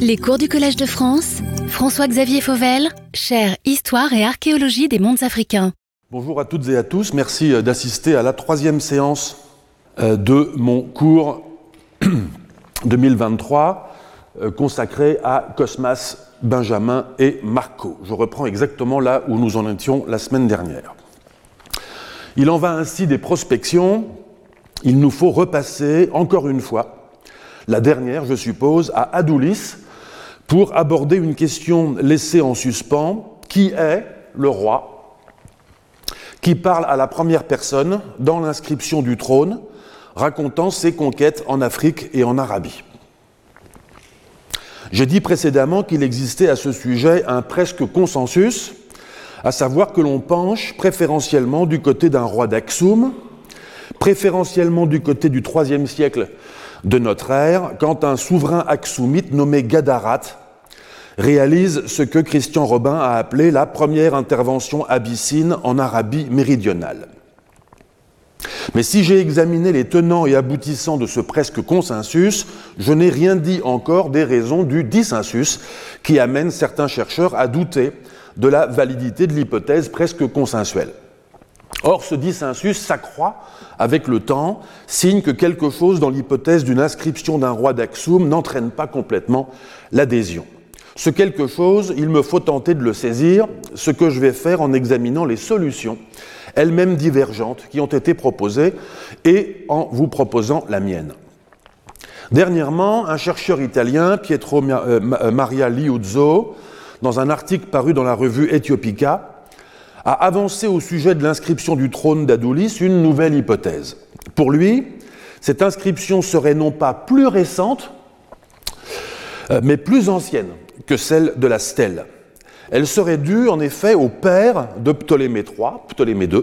Les cours du Collège de France, François-Xavier Fauvel, chaire Histoire et archéologie des mondes africains. Bonjour à toutes et à tous, merci euh, d'assister à la troisième séance euh, de mon cours 2023 euh, consacré à Cosmas, Benjamin et Marco. Je reprends exactement là où nous en étions la semaine dernière. Il en va ainsi des prospections. Il nous faut repasser encore une fois la dernière, je suppose, à Adoulis, pour aborder une question laissée en suspens. Qui est le roi qui parle à la première personne dans l'inscription du trône, racontant ses conquêtes en Afrique et en Arabie? J'ai dit précédemment qu'il existait à ce sujet un presque consensus, à savoir que l'on penche préférentiellement du côté d'un roi d'Aksum, préférentiellement du côté du IIIe siècle de notre ère, quand un souverain aksumite nommé Gadarat réalise ce que Christian Robin a appelé la première intervention abyssine en Arabie méridionale. Mais si j'ai examiné les tenants et aboutissants de ce presque consensus, je n'ai rien dit encore des raisons du dissensus qui amènent certains chercheurs à douter de la validité de l'hypothèse presque consensuelle. Or, ce dissensus s'accroît avec le temps, signe que quelque chose dans l'hypothèse d'une inscription d'un roi d'Aksum n'entraîne pas complètement l'adhésion. Ce quelque chose, il me faut tenter de le saisir, ce que je vais faire en examinant les solutions, elles-mêmes divergentes, qui ont été proposées, et en vous proposant la mienne. Dernièrement, un chercheur italien, Pietro euh, Maria Liuzzo, dans un article paru dans la revue Ethiopica, a avancé au sujet de l'inscription du trône d'Adoulis une nouvelle hypothèse. Pour lui, cette inscription serait non pas plus récente, euh, mais plus ancienne que celle de la stèle. Elle serait due en effet au père de Ptolémée III, Ptolémée II,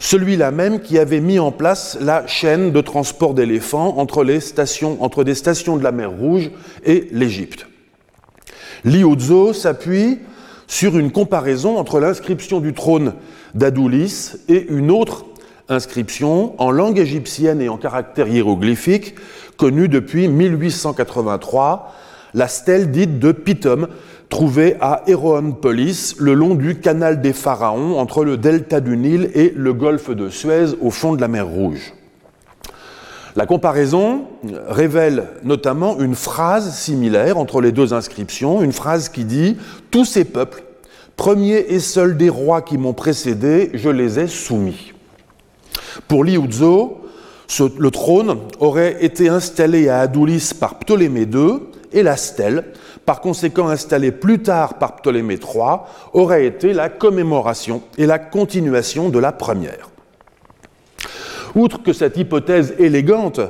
celui-là même qui avait mis en place la chaîne de transport d'éléphants entre, les stations, des stations de la mer Rouge et l'Égypte. Liuzzo s'appuie sur une comparaison entre l'inscription du trône d'Adoulis et une autre inscription en langue égyptienne et en caractère hiéroglyphique connue depuis 1883, la stèle dite de Pitom, trouvée à Héroonpolis, le long du canal des Pharaons, entre le delta du Nil et le golfe de Suez, au fond de la mer Rouge. La comparaison révèle notamment une phrase similaire entre les deux inscriptions, une phrase qui dit Tous ces peuples, premiers et seuls des rois qui m'ont précédé, je les ai soumis. Pour Liuzzo, le trône aurait été installé à Adoulis par Ptolémée II et la stèle, par conséquent installée plus tard par Ptolémée III, aurait été la commémoration et la continuation de la première. Outre que cette hypothèse élégante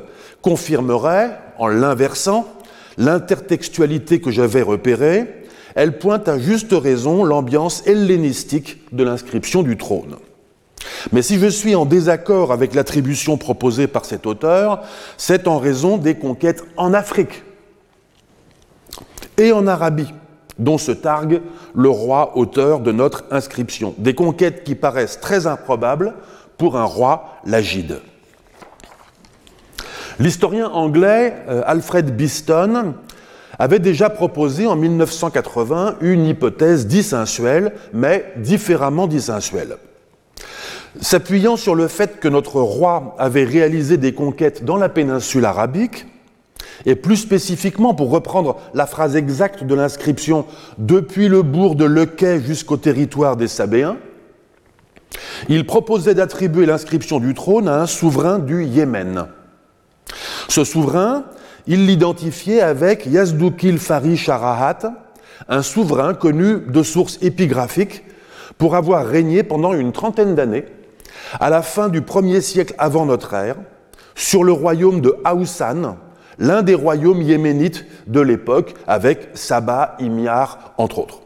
confirmerait, en l'inversant, l'intertextualité que j'avais repérée, elle pointe à juste raison l'ambiance hellénistique de l'inscription du trône. Mais si je suis en désaccord avec l'attribution proposée par cet auteur, c'est en raison des conquêtes en Afrique et en Arabie, dont se targue le roi auteur de notre inscription. Des conquêtes qui paraissent très improbables pour un roi lagide. L'historien anglais euh, Alfred Beeston avait déjà proposé en 1980 une hypothèse dissensuelle, mais différemment dissensuelle. S'appuyant sur le fait que notre roi avait réalisé des conquêtes dans la péninsule arabique, et plus spécifiquement, pour reprendre la phrase exacte de l'inscription, depuis le bourg de Lequet jusqu'au territoire des Sabéens, il proposait d'attribuer l'inscription du trône à un souverain du Yémen. Ce souverain, il l'identifiait avec Yazdoukil Fari Sharahat, un souverain connu de sources épigraphiques pour avoir régné pendant une trentaine d'années, à la fin du premier siècle avant notre ère, sur le royaume de Haoussan, l'un des royaumes yéménites de l'époque, avec Saba, Imyar, entre autres.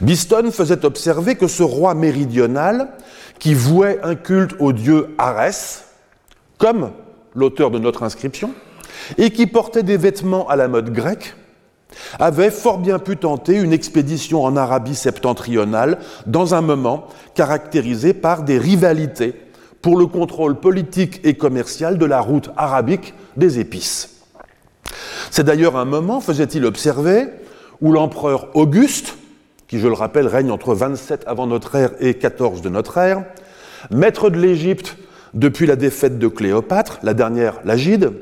Biston faisait observer que ce roi méridional, qui vouait un culte au dieu Arès, comme l'auteur de notre inscription, et qui portait des vêtements à la mode grecque, avait fort bien pu tenter une expédition en Arabie septentrionale dans un moment caractérisé par des rivalités pour le contrôle politique et commercial de la route arabique des épices. C'est d'ailleurs un moment, faisait-il observer, où l'empereur Auguste, qui je le rappelle règne entre 27 avant notre ère et 14 de notre ère, maître de l'Égypte depuis la défaite de Cléopâtre, la dernière l'Agide,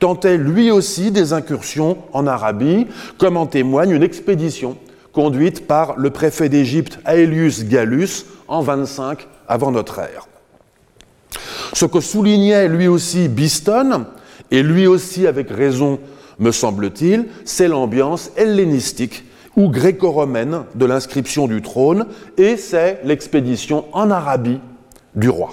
tentait lui aussi des incursions en Arabie, comme en témoigne une expédition conduite par le préfet d'Égypte Aelius Gallus en 25 avant notre ère. Ce que soulignait lui aussi Biston, et lui aussi avec raison me semble-t-il, c'est l'ambiance hellénistique ou gréco-romaine de l'inscription du trône, et c'est l'expédition en Arabie du roi.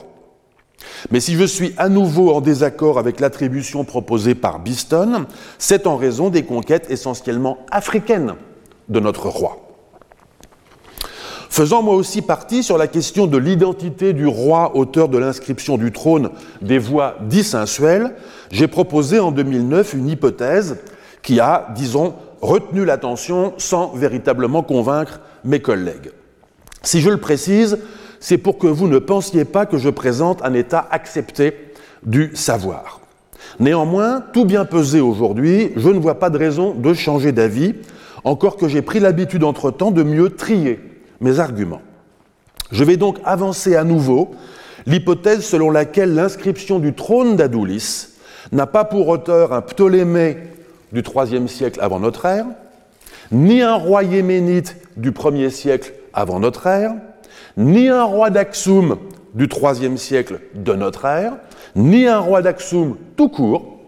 Mais si je suis à nouveau en désaccord avec l'attribution proposée par Biston, c'est en raison des conquêtes essentiellement africaines de notre roi. Faisant moi aussi partie sur la question de l'identité du roi auteur de l'inscription du trône des voix dissensuelles, j'ai proposé en 2009 une hypothèse qui a, disons, retenu l'attention sans véritablement convaincre mes collègues. Si je le précise, c'est pour que vous ne pensiez pas que je présente un état accepté du savoir. Néanmoins, tout bien pesé aujourd'hui, je ne vois pas de raison de changer d'avis, encore que j'ai pris l'habitude entre-temps de mieux trier mes arguments. Je vais donc avancer à nouveau l'hypothèse selon laquelle l'inscription du trône d'Adoulis n'a pas pour auteur un Ptolémée du IIIe siècle avant notre ère, ni un roi yéménite du 1er siècle avant notre ère, ni un roi d'Aksum du IIIe siècle de notre ère, ni un roi d'Aksum tout court,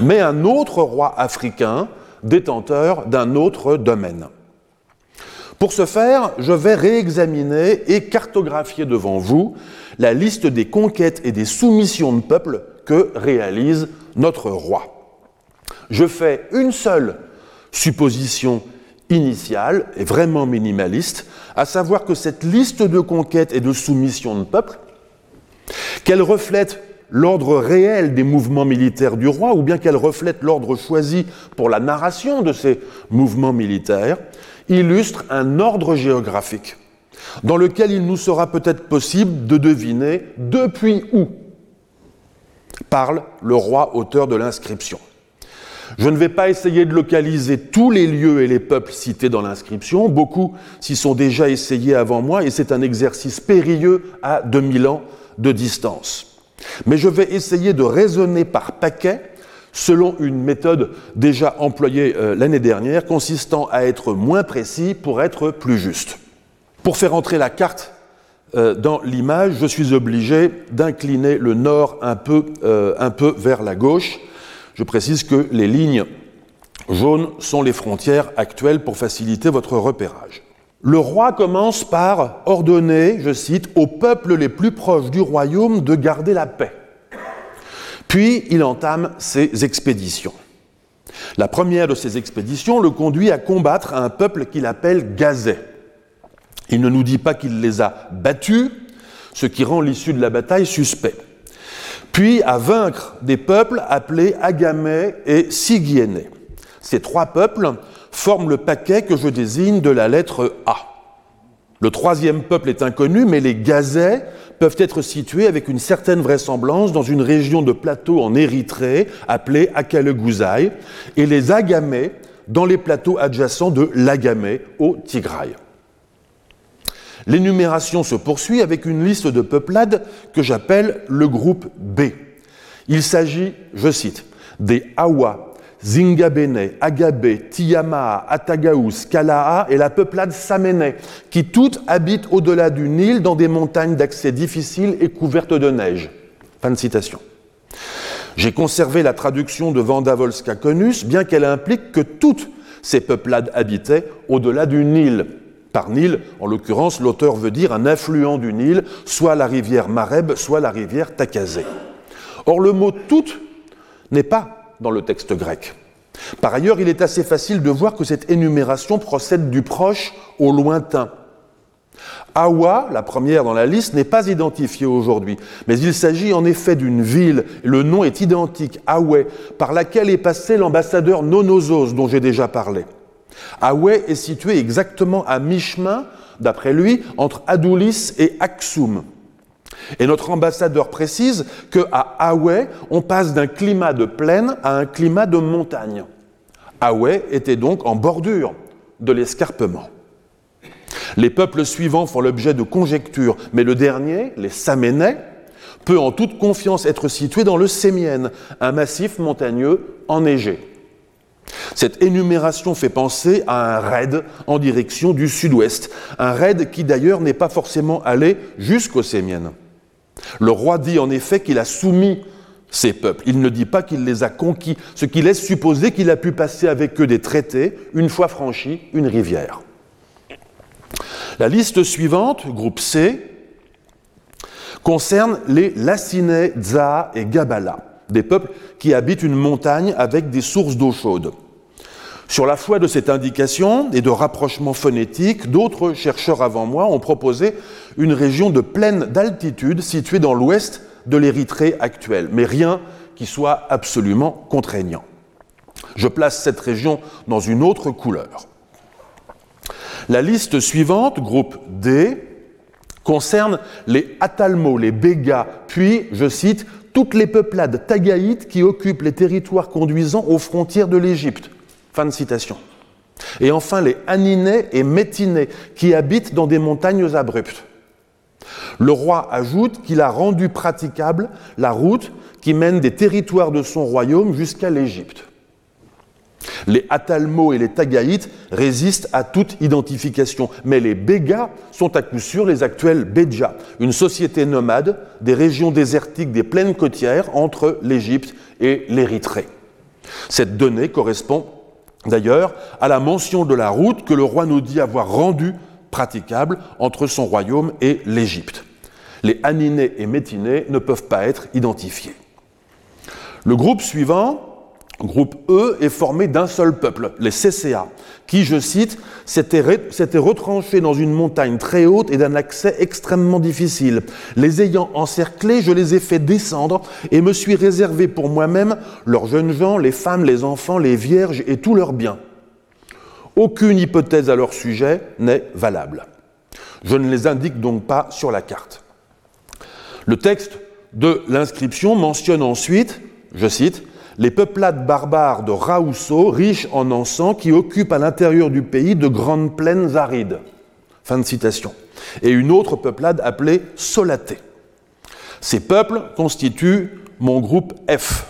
mais un autre roi africain détenteur d'un autre domaine. Pour ce faire, je vais réexaminer et cartographier devant vous la liste des conquêtes et des soumissions de peuples que réalise notre roi. Je fais une seule supposition initiale et vraiment minimaliste, à savoir que cette liste de conquêtes et de soumissions de peuples, qu'elle reflète l'ordre réel des mouvements militaires du roi, ou bien qu'elle reflète l'ordre choisi pour la narration de ces mouvements militaires, illustre un ordre géographique dans lequel il nous sera peut-être possible de deviner depuis où parle le roi auteur de l'inscription. Je ne vais pas essayer de localiser tous les lieux et les peuples cités dans l'inscription, beaucoup s'y sont déjà essayés avant moi et c'est un exercice périlleux à 2000 ans de distance. Mais je vais essayer de raisonner par paquet selon une méthode déjà employée euh, l'année dernière, consistant à être moins précis pour être plus juste. Pour faire entrer la carte euh, dans l'image, je suis obligé d'incliner le nord un peu, euh, un peu vers la gauche. Je précise que les lignes jaunes sont les frontières actuelles pour faciliter votre repérage. Le roi commence par ordonner, je cite, aux peuples les plus proches du royaume de garder la paix. Puis il entame ses expéditions. La première de ces expéditions le conduit à combattre un peuple qu'il appelle Gazet. Il ne nous dit pas qu'il les a battus, ce qui rend l'issue de la bataille suspect. Puis à vaincre des peuples appelés Agamais et Sigiénais. Ces trois peuples forment le paquet que je désigne de la lettre A. Le troisième peuple est inconnu, mais les Gazais peuvent être situés avec une certaine vraisemblance dans une région de plateau en Érythrée appelée Akalegouzaï, et les Agamais dans les plateaux adjacents de l'Agamais au Tigraï. L'énumération se poursuit avec une liste de peuplades que j'appelle le groupe B. Il s'agit, je cite, des Awa, Zingabene, Agabé, Tiyamaa, Atagaous, Kalaa et la peuplade Saméné, qui toutes habitent au-delà du Nil dans des montagnes d'accès difficiles et couvertes de neige. Fin de citation. J'ai conservé la traduction de Vandavolska Conus, bien qu'elle implique que toutes ces peuplades habitaient au-delà du Nil. Par Nil, en l'occurrence, l'auteur veut dire un affluent du Nil, soit la rivière Mareb, soit la rivière Takazé. Or, le mot toutes n'est pas dans le texte grec. Par ailleurs, il est assez facile de voir que cette énumération procède du proche au lointain. Awa, la première dans la liste, n'est pas identifiée aujourd'hui, mais il s'agit en effet d'une ville, le nom est identique, Awe, par laquelle est passé l'ambassadeur Nonosos dont j'ai déjà parlé. Awe est situé exactement à mi-chemin, d'après lui, entre Adoulis et Aksum. Et notre ambassadeur précise qu'à Hawaï, on passe d'un climat de plaine à un climat de montagne. Hawaï était donc en bordure de l'escarpement. Les peuples suivants font l'objet de conjectures, mais le dernier, les Saménais, peut en toute confiance être situé dans le Sémienne, un massif montagneux enneigé. Cette énumération fait penser à un raid en direction du sud-ouest, un raid qui d'ailleurs n'est pas forcément allé jusqu'au Sémienne. Le roi dit en effet qu'il a soumis ces peuples, il ne dit pas qu'il les a conquis, ce qui laisse supposer qu'il a pu passer avec eux des traités une fois franchi une rivière. La liste suivante, groupe C, concerne les Lacinais, Dza et Gabala, des peuples qui habitent une montagne avec des sources d'eau chaude. Sur la foi de cette indication et de rapprochement phonétique, d'autres chercheurs avant moi ont proposé une région de plaine d'altitude située dans l'ouest de l'Érythrée actuelle, mais rien qui soit absolument contraignant. Je place cette région dans une autre couleur. La liste suivante, groupe D, concerne les Atalmo, les Bégas, puis, je cite, toutes les peuplades tagaïtes qui occupent les territoires conduisant aux frontières de l'Égypte. Fin de citation. Et enfin les Aninais et Métinais qui habitent dans des montagnes abruptes. Le roi ajoute qu'il a rendu praticable la route qui mène des territoires de son royaume jusqu'à l'Égypte. Les Atalmo et les Tagaïtes résistent à toute identification, mais les Bégas sont à coup sûr les actuels Béja, une société nomade des régions désertiques des plaines côtières entre l'Égypte et l'Érythrée. Cette donnée correspond d'ailleurs à la mention de la route que le roi nous dit avoir rendue praticable entre son royaume et l'Égypte. Les Aninés et Métinés ne peuvent pas être identifiés. Le groupe suivant groupe E est formé d'un seul peuple, les CCA, qui, je cite, s'était retranché dans une montagne très haute et d'un accès extrêmement difficile. Les ayant encerclés, je les ai fait descendre et me suis réservé pour moi-même leurs jeunes gens, les femmes, les enfants, les vierges et tous leurs biens. Aucune hypothèse à leur sujet n'est valable. Je ne les indique donc pas sur la carte. Le texte de l'inscription mentionne ensuite, je cite, les peuplades barbares de Raousso, riches en encens, qui occupent à l'intérieur du pays de grandes plaines arides. Fin de citation. Et une autre peuplade appelée Solaté. Ces peuples constituent mon groupe F.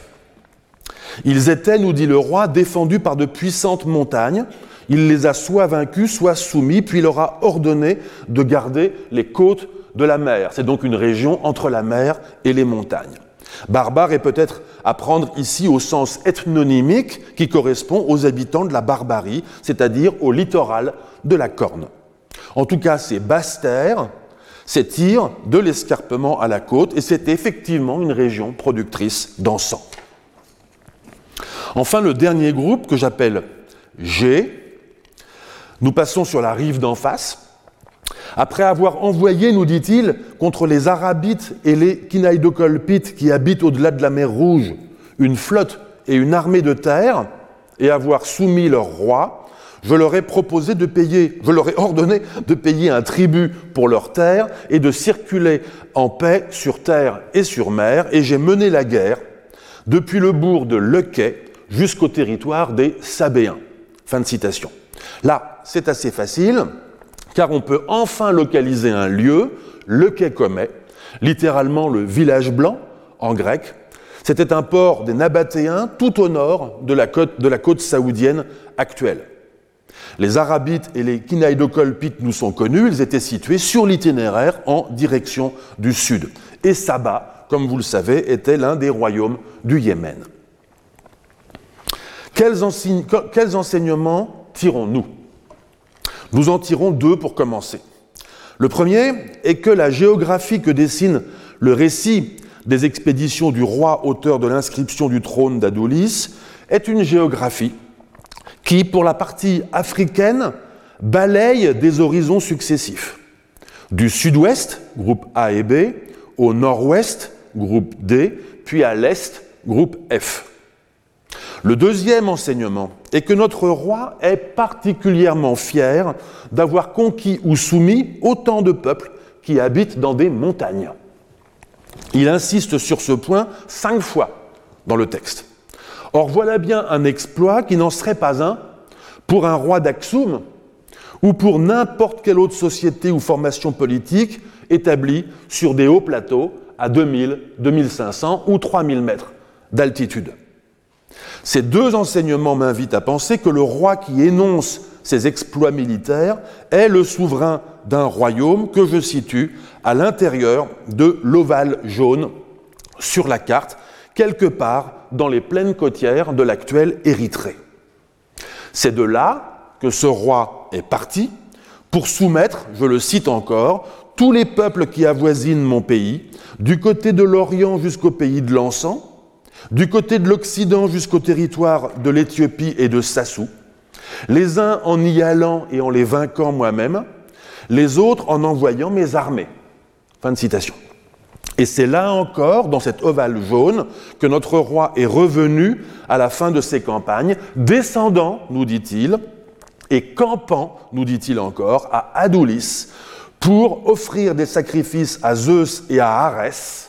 Ils étaient, nous dit le roi, défendus par de puissantes montagnes. Il les a soit vaincus, soit soumis, puis leur a ordonné de garder les côtes de la mer. C'est donc une région entre la mer et les montagnes. Barbare est peut-être à prendre ici au sens ethnonymique qui correspond aux habitants de la barbarie, c'est-à-dire au littoral de la Corne. En tout cas, ces basses terres s'étirent de l'escarpement à la côte et c'est effectivement une région productrice d'encens. Enfin, le dernier groupe que j'appelle G, nous passons sur la rive d'en face, après avoir envoyé, nous dit-il, contre les Arabites et les Kinaïdokolpites qui habitent au-delà de la mer Rouge, une flotte et une armée de terre, et avoir soumis leur roi, je leur ai proposé de payer, je leur ai ordonné de payer un tribut pour leur terre et de circuler en paix sur terre et sur mer, et j'ai mené la guerre depuis le bourg de Lequet jusqu'au territoire des Sabéens. Fin de citation. Là, c'est assez facile car on peut enfin localiser un lieu, le quai littéralement le village blanc en grec. C'était un port des Nabatéens tout au nord de la côte, de la côte saoudienne actuelle. Les Arabites et les Kinaïdokolpites nous sont connus, ils étaient situés sur l'itinéraire en direction du sud. Et Saba, comme vous le savez, était l'un des royaumes du Yémen. Quels, enseignements tirons-nous? Nous en tirons deux pour commencer. Le premier est que la géographie que dessine le récit des expéditions du roi auteur de l'inscription du trône d'Adolis est une géographie qui, pour la partie africaine, balaye des horizons successifs. Du sud-ouest, groupe A et B, au nord-ouest, groupe D, puis à l'est, groupe F. Le deuxième enseignement est que notre roi est particulièrement fier d'avoir conquis ou soumis autant de peuples qui habitent dans des montagnes. Il insiste sur ce point cinq fois dans le texte. Or voilà bien un exploit qui n'en serait pas un pour un roi d'Aksum ou pour n'importe quelle autre société ou formation politique établie sur des hauts plateaux à 2000, 2500 ou 3000 mètres d'altitude. Ces deux enseignements m'invitent à penser que le roi qui énonce ses exploits militaires est le souverain d'un royaume que je situe à l'intérieur de l'ovale jaune sur la carte, quelque part dans les plaines côtières de l'actuelle Érythrée. C'est de là que ce roi est parti pour soumettre, je le cite encore, tous les peuples qui avoisinent mon pays, du côté de l'Orient jusqu'au pays de l'encens, du côté de l'Occident jusqu'au territoire de l'Éthiopie et de Sassou, les uns en y allant et en les vainquant moi-même, les autres en envoyant mes armées. Fin de citation. Et c'est là encore, dans cet ovale jaune, que notre roi est revenu à la fin de ses campagnes, descendant, nous dit-il, et campant, nous dit-il encore, à Adoulis, pour offrir des sacrifices à Zeus et à Arès,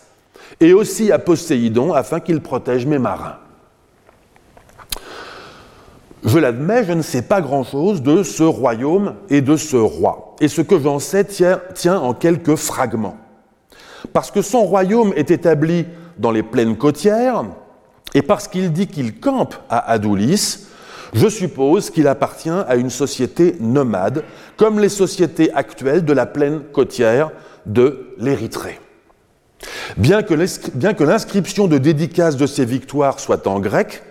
et aussi à Poséidon, afin qu'il protège mes marins. Je l'admets, je ne sais pas grand-chose de ce royaume et de ce roi. Et ce que j'en sais tient, en quelques fragments. Parce que son royaume est établi dans les plaines côtières, et parce qu'il dit qu'il campe à Adoulis, je suppose qu'il appartient à une société nomade, comme les sociétés actuelles de la plaine côtière de l'Érythrée. Bien que l'inscription de dédicace de ses victoires soit en grec,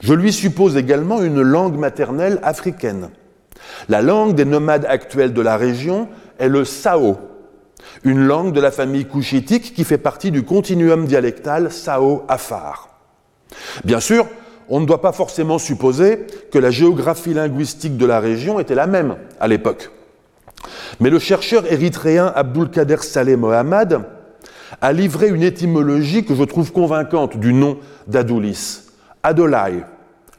je lui suppose également une langue maternelle africaine. La langue des nomades actuels de la région est le Sao, une langue de la famille couchitique qui fait partie du continuum dialectal Sao-Afar. Bien sûr, on ne doit pas forcément supposer que la géographie linguistique de la région était la même à l'époque. Mais le chercheur érythréen Abdulkader Saleh Mohammad a livré une étymologie que je trouve convaincante du nom d'Adoulis. Adolai,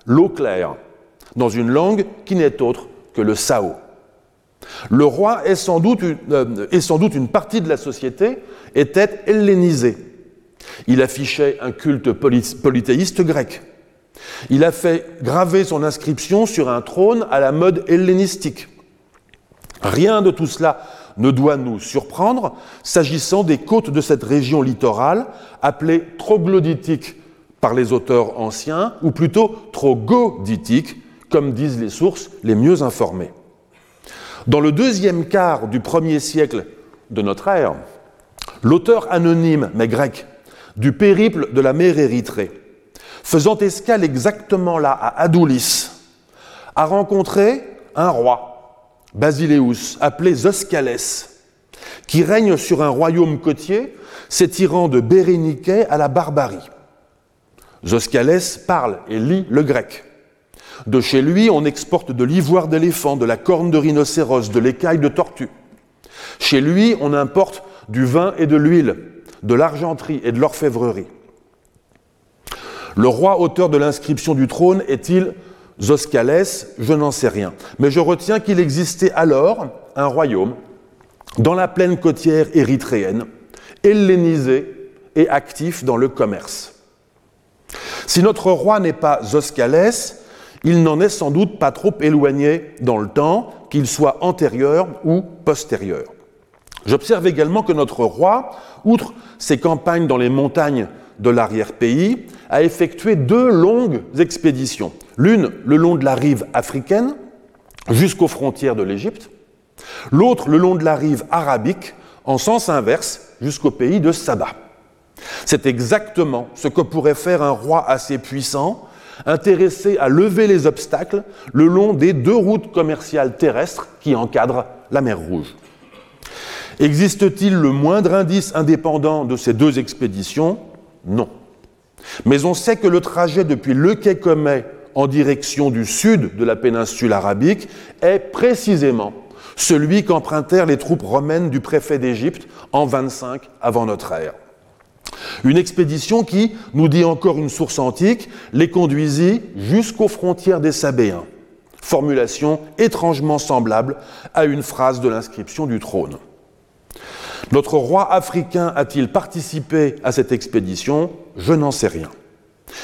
l'eau claire, dans une langue qui n'est autre que le Sao. Le roi est sans, doute une, euh, sans doute une partie de la société était hellénisée. Il affichait un culte polythéiste grec. Il a fait graver son inscription sur un trône à la mode hellénistique. Rien de tout cela ne doit nous surprendre s'agissant des côtes de cette région littorale appelée troglodytique par les auteurs anciens, ou plutôt trogoditique, comme disent les sources les mieux informées. Dans le deuxième quart du premier siècle de notre ère, l'auteur anonyme, mais grec, du périple de la mer Érythrée, faisant escale exactement là, à Adoulis, a rencontré un roi, Basileus, appelé Zoscalès, qui règne sur un royaume côtier s'étirant de Bérénique à la barbarie. Zoscalès parle et lit le grec. De chez lui, on exporte de l'ivoire d'éléphant, de la corne de rhinocéros, de l'écaille de tortue. Chez lui, on importe du vin et de l'huile, de l'argenterie et de l'orfèvrerie. Le roi auteur de l'inscription du trône est-il Zoscalès Je n'en sais rien. Mais je retiens qu'il existait alors un royaume dans la plaine côtière érythréenne, hellénisé et actif dans le commerce. Si notre roi n'est pas Zoscalès, il n'en est sans doute pas trop éloigné dans le temps, qu'il soit antérieur ou postérieur. J'observe également que notre roi, outre ses campagnes dans les montagnes de l'arrière-pays, a effectué deux longues expéditions. L'une le long de la rive africaine, jusqu'aux frontières de l'Égypte, l'autre le long de la rive arabique, en sens inverse, jusqu'au pays de Saba. C'est exactement ce que pourrait faire un roi assez puissant, intéressé à lever les obstacles le long des deux routes commerciales terrestres qui encadrent la mer Rouge. Existe-t-il le moindre indice indépendant de ces deux expéditions? Non. Mais on sait que le trajet depuis Le Quai Comet en direction du sud de la péninsule arabique est précisément celui qu'empruntèrent les troupes romaines du préfet d'Égypte en 25 avant notre ère. Une expédition qui, nous dit encore une source antique, les conduisit jusqu'aux frontières des Sabéens. Formulation étrangement semblable à une phrase de l'inscription du trône. Notre roi africain a-t-il participé à cette expédition? Je n'en sais rien.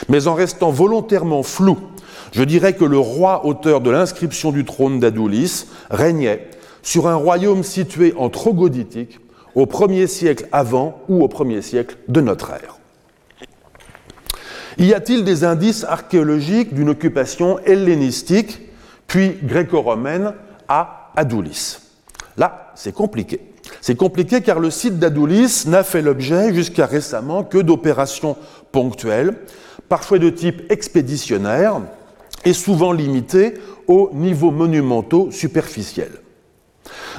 Mais en restant volontairement flou, je dirais que le roi auteur de l'inscription du trône d'Adoulis régnait sur un royaume situé en trogoditique au 1er siècle avant ou au 1er siècle de notre ère. Y a-t-il des indices archéologiques d'une occupation hellénistique puis gréco-romaine à Adoulis Là, c'est compliqué. C'est compliqué car le site d'Adoulis n'a fait l'objet jusqu'à récemment que d'opérations ponctuelles, parfois de type expéditionnaire et souvent limitées aux niveaux monumentaux superficiels.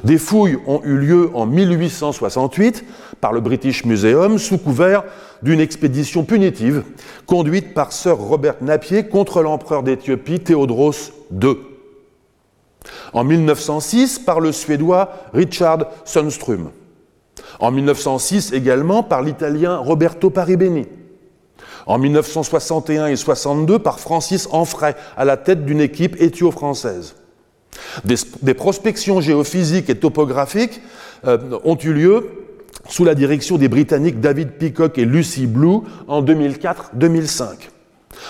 Des fouilles ont eu lieu en 1868 par le British Museum sous couvert d'une expédition punitive conduite par Sir Robert Napier contre l'empereur d'Éthiopie Théodros II. En 1906 par le Suédois Richard Sundström. En 1906 également par l'Italien Roberto Paribeni. En 1961 et 62 par Francis Anfray à la tête d'une équipe éthio-française. Des, prospections géophysiques et topographiques euh, ont eu lieu sous la direction des Britanniques David Peacock et Lucy Blue en 2004-2005.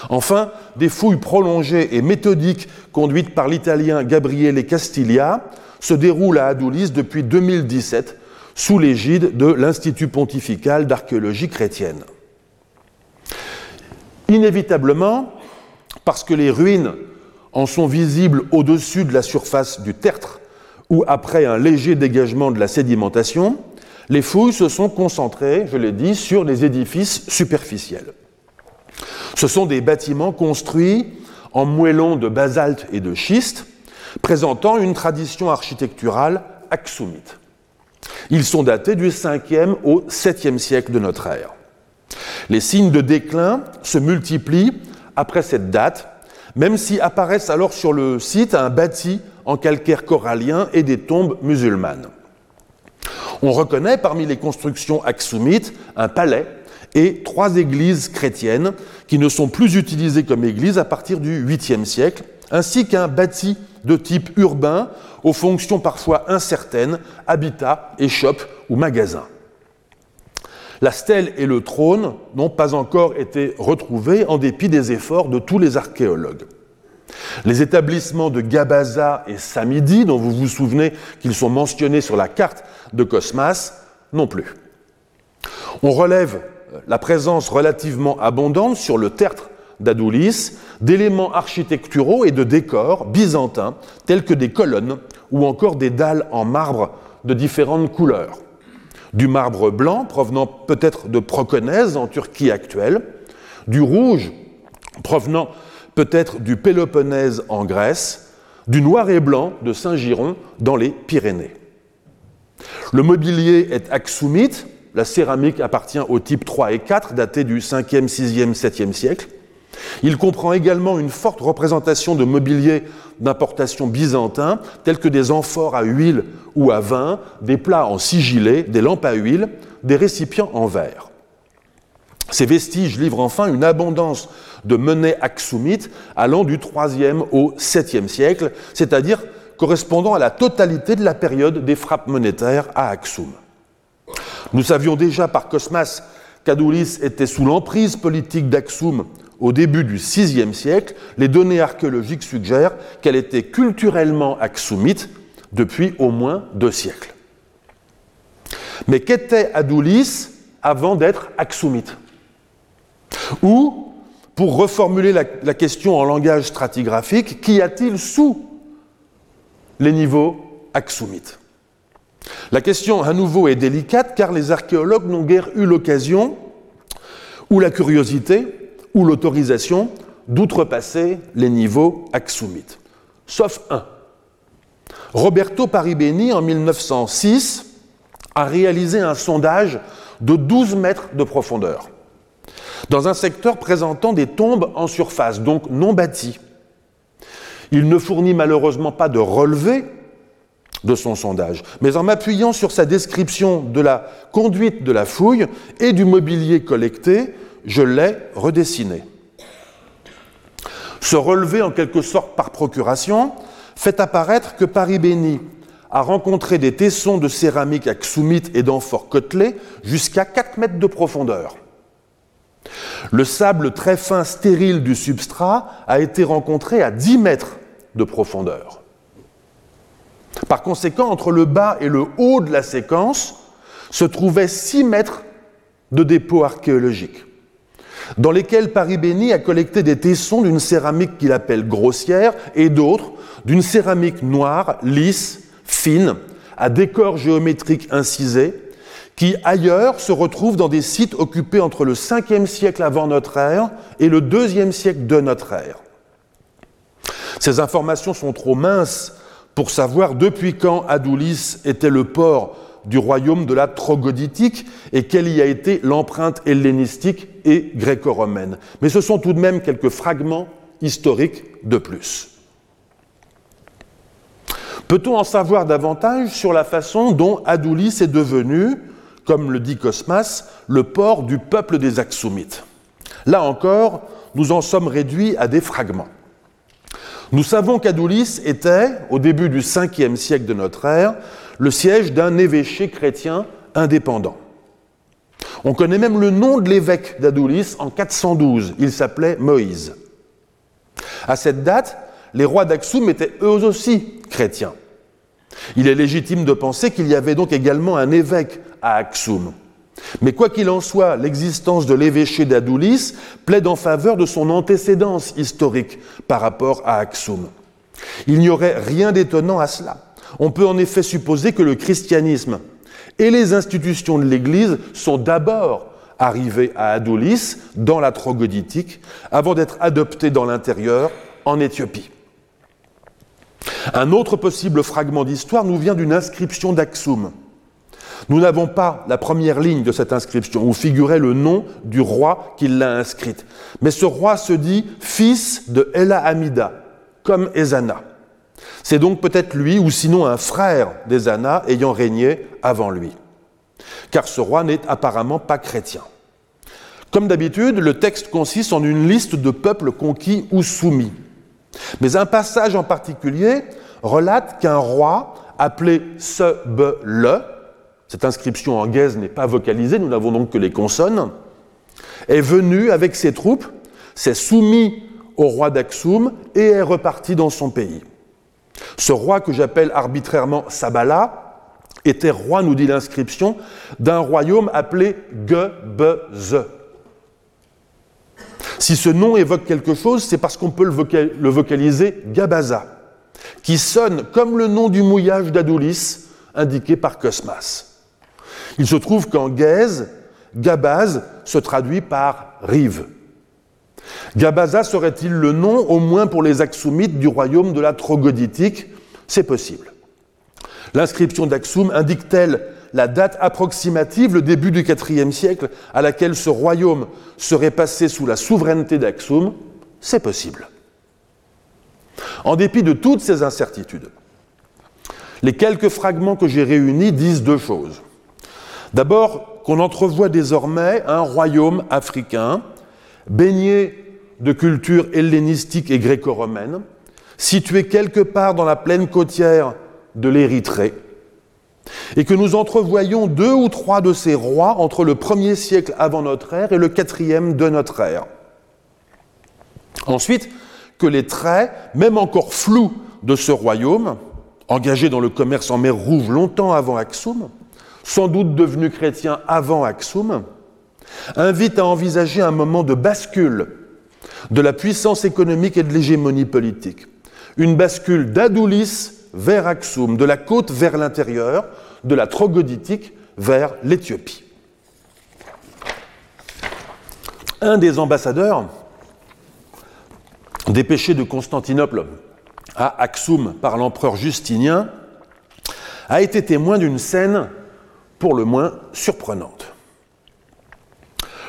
Enfin, des fouilles prolongées et méthodiques conduites par l'Italien Gabriele Castiglia se déroulent à Adulis depuis 2017 sous l'égide de l'Institut pontifical d'archéologie chrétienne. Inévitablement, parce que les ruines en sont visibles au-dessus de la surface du tertre ou après un léger dégagement de la sédimentation, les fouilles se sont concentrées, je l'ai dit, sur les édifices superficiels. Ce sont des bâtiments construits en moellons de basalte et de schiste, présentant une tradition architecturale axoumite. Ils sont datés du 5e au 7e siècle de notre ère. Les signes de déclin se multiplient après cette date même si apparaissent alors sur le site un bâti en calcaire corallien et des tombes musulmanes. On reconnaît parmi les constructions axoumites un palais et trois églises chrétiennes qui ne sont plus utilisées comme églises à partir du 8e siècle, ainsi qu'un bâti de type urbain aux fonctions parfois incertaines, habitat, échoppe ou magasin. La stèle et le trône n'ont pas encore été retrouvés en dépit des efforts de tous les archéologues. Les établissements de Gabaza et Samidi, dont vous vous souvenez qu'ils sont mentionnés sur la carte de Cosmas, non plus. On relève la présence relativement abondante sur le tertre d'Adoulis d'éléments architecturaux et de décors byzantins tels que des colonnes ou encore des dalles en marbre de différentes couleurs du marbre blanc provenant peut-être de Proconèse en Turquie actuelle, du rouge provenant peut-être du Péloponnèse en Grèce, du noir et blanc de Saint-Giron dans les Pyrénées. Le mobilier est axoumite, la céramique appartient au type 3 et 4 daté du 5e, 6e, 7e siècle. Il comprend également une forte représentation de mobilier d'importation byzantin, tels que des amphores à huile ou à vin, des plats en sigillé, des lampes à huile, des récipients en verre. Ces vestiges livrent enfin une abondance de monnaies axoumites allant du 3e au 7e siècle, c'est-à-dire correspondant à la totalité de la période des frappes monétaires à Axoum. Nous savions déjà par Cosmas qu'Adoulis était sous l'emprise politique d'Axoum au début du VIe siècle, les données archéologiques suggèrent qu'elle était culturellement axoumite depuis au moins deux siècles. Mais qu'était Adoulis avant d'être axoumite Ou, pour reformuler la, question en langage stratigraphique, qu'y a-t-il sous les niveaux axoumites La question à nouveau est délicate car les archéologues n'ont guère eu l'occasion ou la curiosité ou l'autorisation d'outrepasser les niveaux axoumites. Sauf un. Roberto Paribeni, en 1906, a réalisé un sondage de 12 mètres de profondeur, dans un secteur présentant des tombes en surface, donc non bâties. Il ne fournit malheureusement pas de relevé de son sondage, mais en m'appuyant sur sa description de la conduite de la fouille et du mobilier collecté, je l'ai redessiné. Ce relevé, en quelque sorte par procuration, fait apparaître que Paris Béni a rencontré des tessons de céramique axoumite et d'amphores côtelés jusqu'à 4 mètres de profondeur. Le sable très fin stérile du substrat a été rencontré à 10 mètres de profondeur. Par conséquent, entre le bas et le haut de la séquence se trouvaient 6 mètres de dépôts archéologiques, dans lesquels Paris Béni a collecté des tessons d'une céramique qu'il appelle grossière et d'autres d'une céramique noire, lisse, fine, à décor géométrique incisé, qui ailleurs se retrouvent dans des sites occupés entre le 5e siècle avant notre ère et le 2e siècle de notre ère. Ces informations sont trop minces pour savoir depuis quand Adoulis était le port du royaume de la Trogoditique et quelle y a été l'empreinte hellénistique et gréco-romaine. Mais ce sont tout de même quelques fragments historiques de plus. Peut-on en savoir davantage sur la façon dont Adoulis est devenu, comme le dit Cosmas, le port du peuple des Axoumites Là encore, nous en sommes réduits à des fragments. Nous savons qu'Adoulis était, au début du 5e siècle de notre ère, le siège d'un évêché chrétien indépendant. On connaît même le nom de l'évêque d'Adoulis en 412. Il s'appelait Moïse. À cette date, les rois d'Axoum étaient eux aussi chrétiens. Il est légitime de penser qu'il y avait donc également un évêque à Axoum. Mais quoi qu'il en soit, l'existence de l'évêché d'Adoulis plaide en faveur de son antécédence historique par rapport à Axoum. Il n'y aurait rien d'étonnant à cela. On peut en effet supposer que le christianisme et les institutions de l'Église sont d'abord arrivés à Adoulis, dans la trogoditique, avant d'être adoptés dans l'intérieur, en Éthiopie. Un autre possible fragment d'histoire nous vient d'une inscription d'Axoum. Nous n'avons pas la première ligne de cette inscription où figurait le nom du roi qui l'a inscrite. Mais ce roi se dit fils de Ella Amida, comme Ezana. C'est donc peut-être lui ou sinon un frère d'Ezana ayant régné avant lui. Car ce roi n'est apparemment pas chrétien. Comme d'habitude, le texte consiste en une liste de peuples conquis ou soumis. Mais un passage en particulier relate qu'un roi appelé Sebele, cette inscription en guise n'est pas vocalisée, nous n'avons donc que les consonnes, est venu avec ses troupes, s'est soumis au roi d'Axoum et est reparti dans son pays. Ce roi que j'appelle arbitrairement Sabala était roi, nous dit l'inscription, d'un royaume appelé Gebeze. Si ce nom évoque quelque chose, c'est parce qu'on peut le, vocaliser Gabaza, qui sonne comme le nom du mouillage d'Adoulis indiqué par Cosmas. Il se trouve qu'en Gaze, Gabaz se traduit par rive. Gabaza serait-il le nom, au moins pour les Axoumites, du royaume de la Trogoditique? C'est possible. L'inscription d'Axoum indique-t-elle la date approximative, le début du IVe siècle, à laquelle ce royaume serait passé sous la souveraineté d'Axoum, c'est possible. En dépit de toutes ces incertitudes, les quelques fragments que j'ai réunis disent deux choses. D'abord, qu'on entrevoit désormais un royaume africain baigné de culture hellénistique et gréco-romaine, situé quelque part dans la plaine côtière de l'Érythrée, et que nous entrevoyons deux ou trois de ces rois entre le premier siècle avant notre ère et le quatrième de notre ère. Ensuite, que les traits, même encore flous, de ce royaume, engagé dans le commerce en mer Rouge longtemps avant Axoum, sans doute devenu chrétien avant Axoum, invitent à envisager un moment de bascule de la puissance économique et de l'hégémonie politique. Une bascule d'Adoulis vers Axoum, de la côte vers l'intérieur, de la trogoditique vers l'Éthiopie. Un des ambassadeurs dépêché de Constantinople à Axoum par l'empereur Justinien a été témoin d'une scène pour le moins surprenante.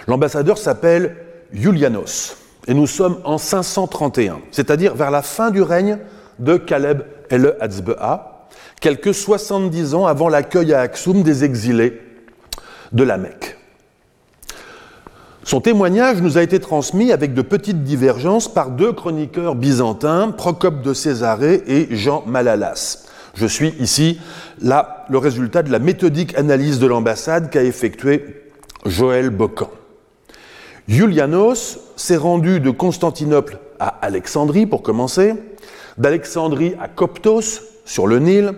L'ambassadeur s'appelle Julianos et nous sommes en 531, c'est-à-dire vers la fin du règne de Caleb el Hatzbe'a, quelques 70 ans avant l'accueil à Axoum des exilés de la Mecque. Son témoignage nous a été transmis avec de petites divergences par deux chroniqueurs byzantins, Procope de Césarée et Jean Malalas. Je suis ici là le résultat de la méthodique analyse de l'ambassade qu'a effectuée Joël Bocan. Julianos s'est rendu de Constantinople à Alexandrie pour commencer, d'Alexandrie à Coptos sur le Nil,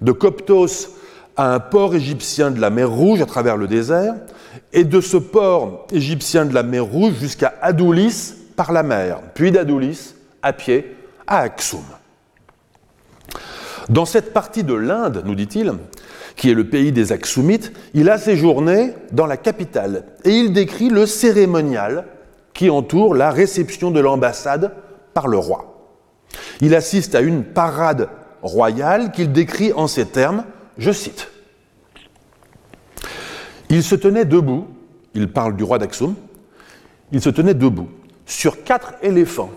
de Coptos à un port égyptien de la mer Rouge à travers le désert, et de ce port égyptien de la mer Rouge jusqu'à Adoulis par la mer, puis d'Adoulis à pied à Aksum. Dans cette partie de l'Inde, nous dit-il, qui est le pays des Aksumites, il a séjourné dans la capitale et il décrit le cérémonial qui entoure la réception de l'ambassade par le roi. Il assiste à une parade royale qu'il décrit en ces termes, je cite. Il se tenait debout, il parle du roi d'Aksum, il se tenait debout sur quatre éléphants,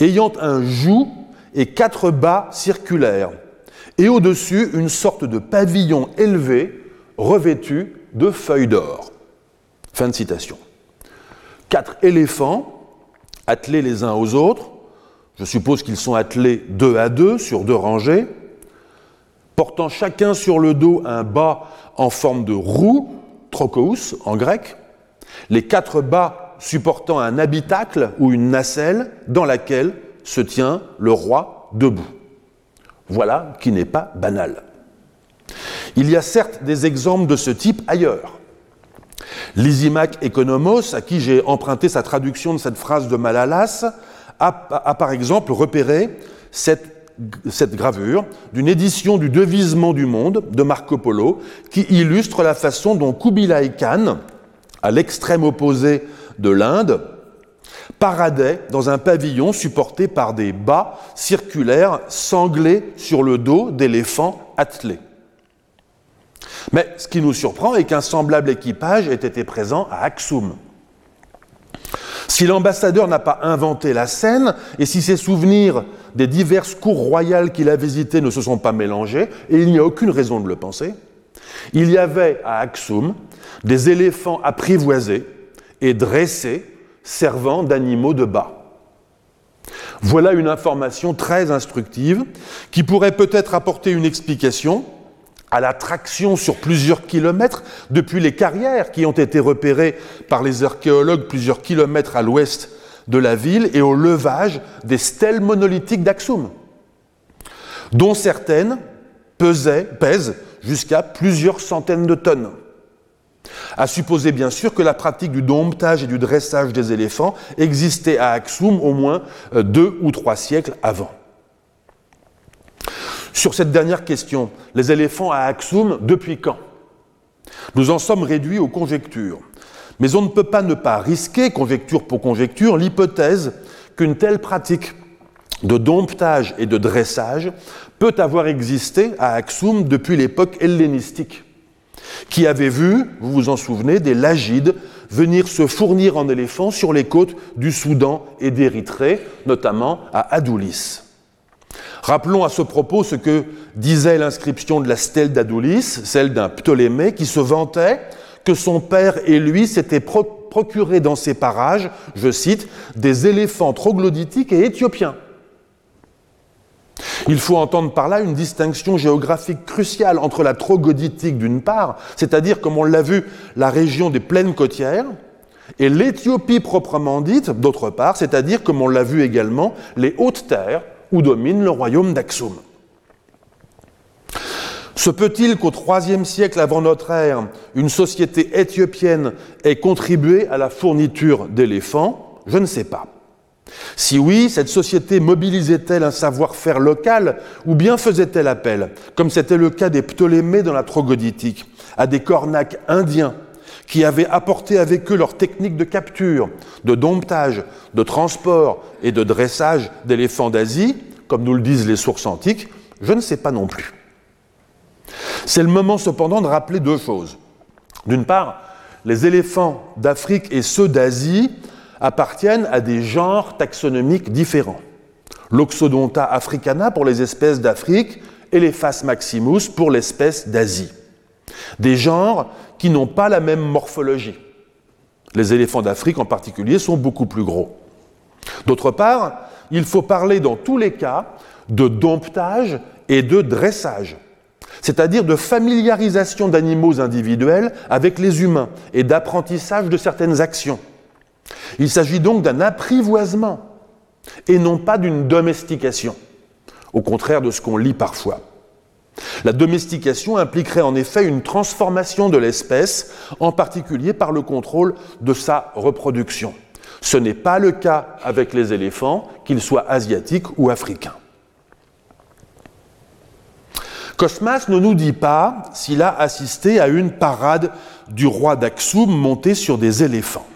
ayant un joug et quatre bas circulaires, et au-dessus une sorte de pavillon élevé revêtu de feuilles d'or. Fin de citation. Quatre éléphants attelés les uns aux autres, je suppose qu'ils sont attelés deux à deux sur deux rangées, portant chacun sur le dos un bas en forme de roue, trokous en grec, les quatre bas supportant un habitacle ou une nacelle dans laquelle se tient le roi debout. Voilà qui n'est pas banal. Il y a certes des exemples de ce type ailleurs. Lysimac Economos, à qui j'ai emprunté sa traduction de cette phrase de Malalas, a, par exemple repéré cette, cette gravure d'une édition du Devisement du monde de Marco Polo qui illustre la façon dont Kubilai Khan, à l'extrême opposé de l'Inde, paradait dans un pavillon supporté par des bas circulaires sanglés sur le dos d'éléphants attelés. Mais ce qui nous surprend est qu'un semblable équipage ait été présent à Aksum. Si l'ambassadeur n'a pas inventé la scène, et si ses souvenirs des diverses cours royales qu'il a visitées ne se sont pas mélangés, et il n'y a aucune raison de le penser, il y avait à Aksum des éléphants apprivoisés et dressés servant d'animaux de bas. Voilà une information très instructive qui pourrait peut-être apporter une explication à la traction sur plusieurs kilomètres depuis les carrières qui ont été repérées par les archéologues plusieurs kilomètres à l'ouest de la ville et au levage des stèles monolithiques d'Aksum, dont certaines pesaient, pèsent jusqu'à plusieurs centaines de tonnes. À supposer bien sûr que la pratique du domptage et du dressage des éléphants existait à Aksum au moins euh, deux ou trois siècles avant. Sur cette dernière question, les éléphants à Aksum, depuis quand? Nous en sommes réduits aux conjectures. Mais on ne peut pas ne pas risquer, conjecture pour conjecture, l'hypothèse qu'une telle pratique de domptage et de dressage peut avoir existé à Aksum depuis l'époque hellénistique qui avait vu, vous vous en souvenez, des Lagides venir se fournir en éléphants sur les côtes du Soudan et d'Érythrée, notamment à Adoulis. Rappelons à ce propos ce que disait l'inscription de la stèle d'Adoulis, celle d'un Ptolémée qui se vantait que son père et lui s'étaient procurés dans ces parages, je cite, des éléphants troglodytiques et éthiopiens. Il faut entendre par là une distinction géographique cruciale entre la troglodytique d'une part, c'est-à-dire, comme on l'a vu, la région des plaines côtières, et l'Éthiopie proprement dite, d'autre part, c'est-à-dire, comme on l'a vu également, les hautes terres où domine le royaume d'Aksum. Se peut-il qu'au IIIe siècle avant notre ère, une société éthiopienne ait contribué à la fourniture d'éléphants? Je ne sais pas. Si oui, cette société mobilisait-elle un savoir-faire local ou bien faisait-elle appel, comme c'était le cas des Ptolémées dans la troglodytique, à des cornacs indiens qui avaient apporté avec eux leurs techniques de capture, de domptage, de transport et de dressage d'éléphants d'Asie, comme nous le disent les sources antiques, je ne sais pas non plus. C'est le moment cependant de rappeler deux choses. D'une part, les éléphants d'Afrique et ceux d'Asie appartiennent à des genres taxonomiques différents. L'Oxodonta africana pour les espèces d'Afrique et les maximus pour l'espèce d'Asie. Des genres qui n'ont pas la même morphologie. Les éléphants d'Afrique en particulier sont beaucoup plus gros. D'autre part, il faut parler dans tous les cas de domptage et de dressage, c'est-à-dire de familiarisation d'animaux individuels avec les humains et d'apprentissage de certaines actions. Il s'agit donc d'un apprivoisement et non pas d'une domestication, au contraire de ce qu'on lit parfois. La domestication impliquerait en effet une transformation de l'espèce, en particulier par le contrôle de sa reproduction. Ce n'est pas le cas avec les éléphants, qu'ils soient asiatiques ou africains. Cosmas ne nous dit pas s'il a assisté à une parade du roi d'Aksum monté sur des éléphants.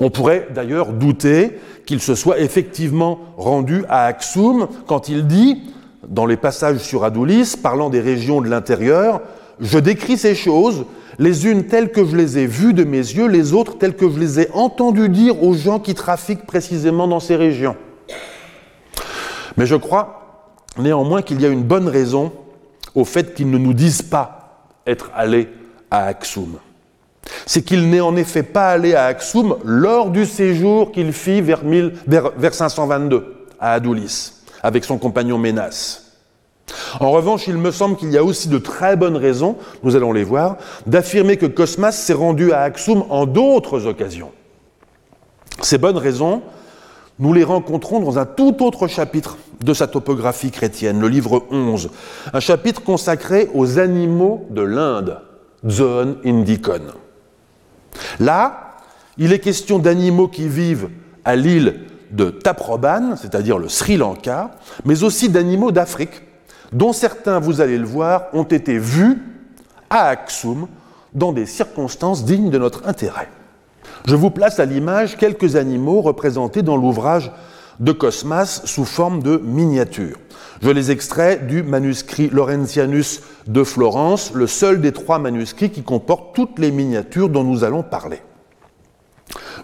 On pourrait d'ailleurs douter qu'il se soit effectivement rendu à Aksum quand il dit, dans les passages sur Adoulis, parlant des régions de l'intérieur, je décris ces choses, les unes telles que je les ai vues de mes yeux, les autres telles que je les ai entendues dire aux gens qui trafiquent précisément dans ces régions. Mais je crois néanmoins qu'il y a une bonne raison au fait qu'ils ne nous disent pas être allés à Aksum. C'est qu'il n'est en effet pas allé à Aksum lors du séjour qu'il fit vers, 522 à Adoulis avec son compagnon Ménas. En revanche, il me semble qu'il y a aussi de très bonnes raisons, nous allons les voir, d'affirmer que Cosmas s'est rendu à Aksum en d'autres occasions. Ces bonnes raisons, nous les rencontrons dans un tout autre chapitre de sa topographie chrétienne, le livre 11, un chapitre consacré aux animaux de l'Inde, Zoon Indicon. Là, il est question d'animaux qui vivent à l'île de Taproban, c'est-à-dire le Sri Lanka, mais aussi d'animaux d'Afrique, dont certains, vous allez le voir, ont été vus à Aksum dans des circonstances dignes de notre intérêt. Je vous place à l'image quelques animaux représentés dans l'ouvrage de Cosmas sous forme de miniatures. Je les extrais du manuscrit Laurentianus de Florence, le seul des trois manuscrits qui comporte toutes les miniatures dont nous allons parler.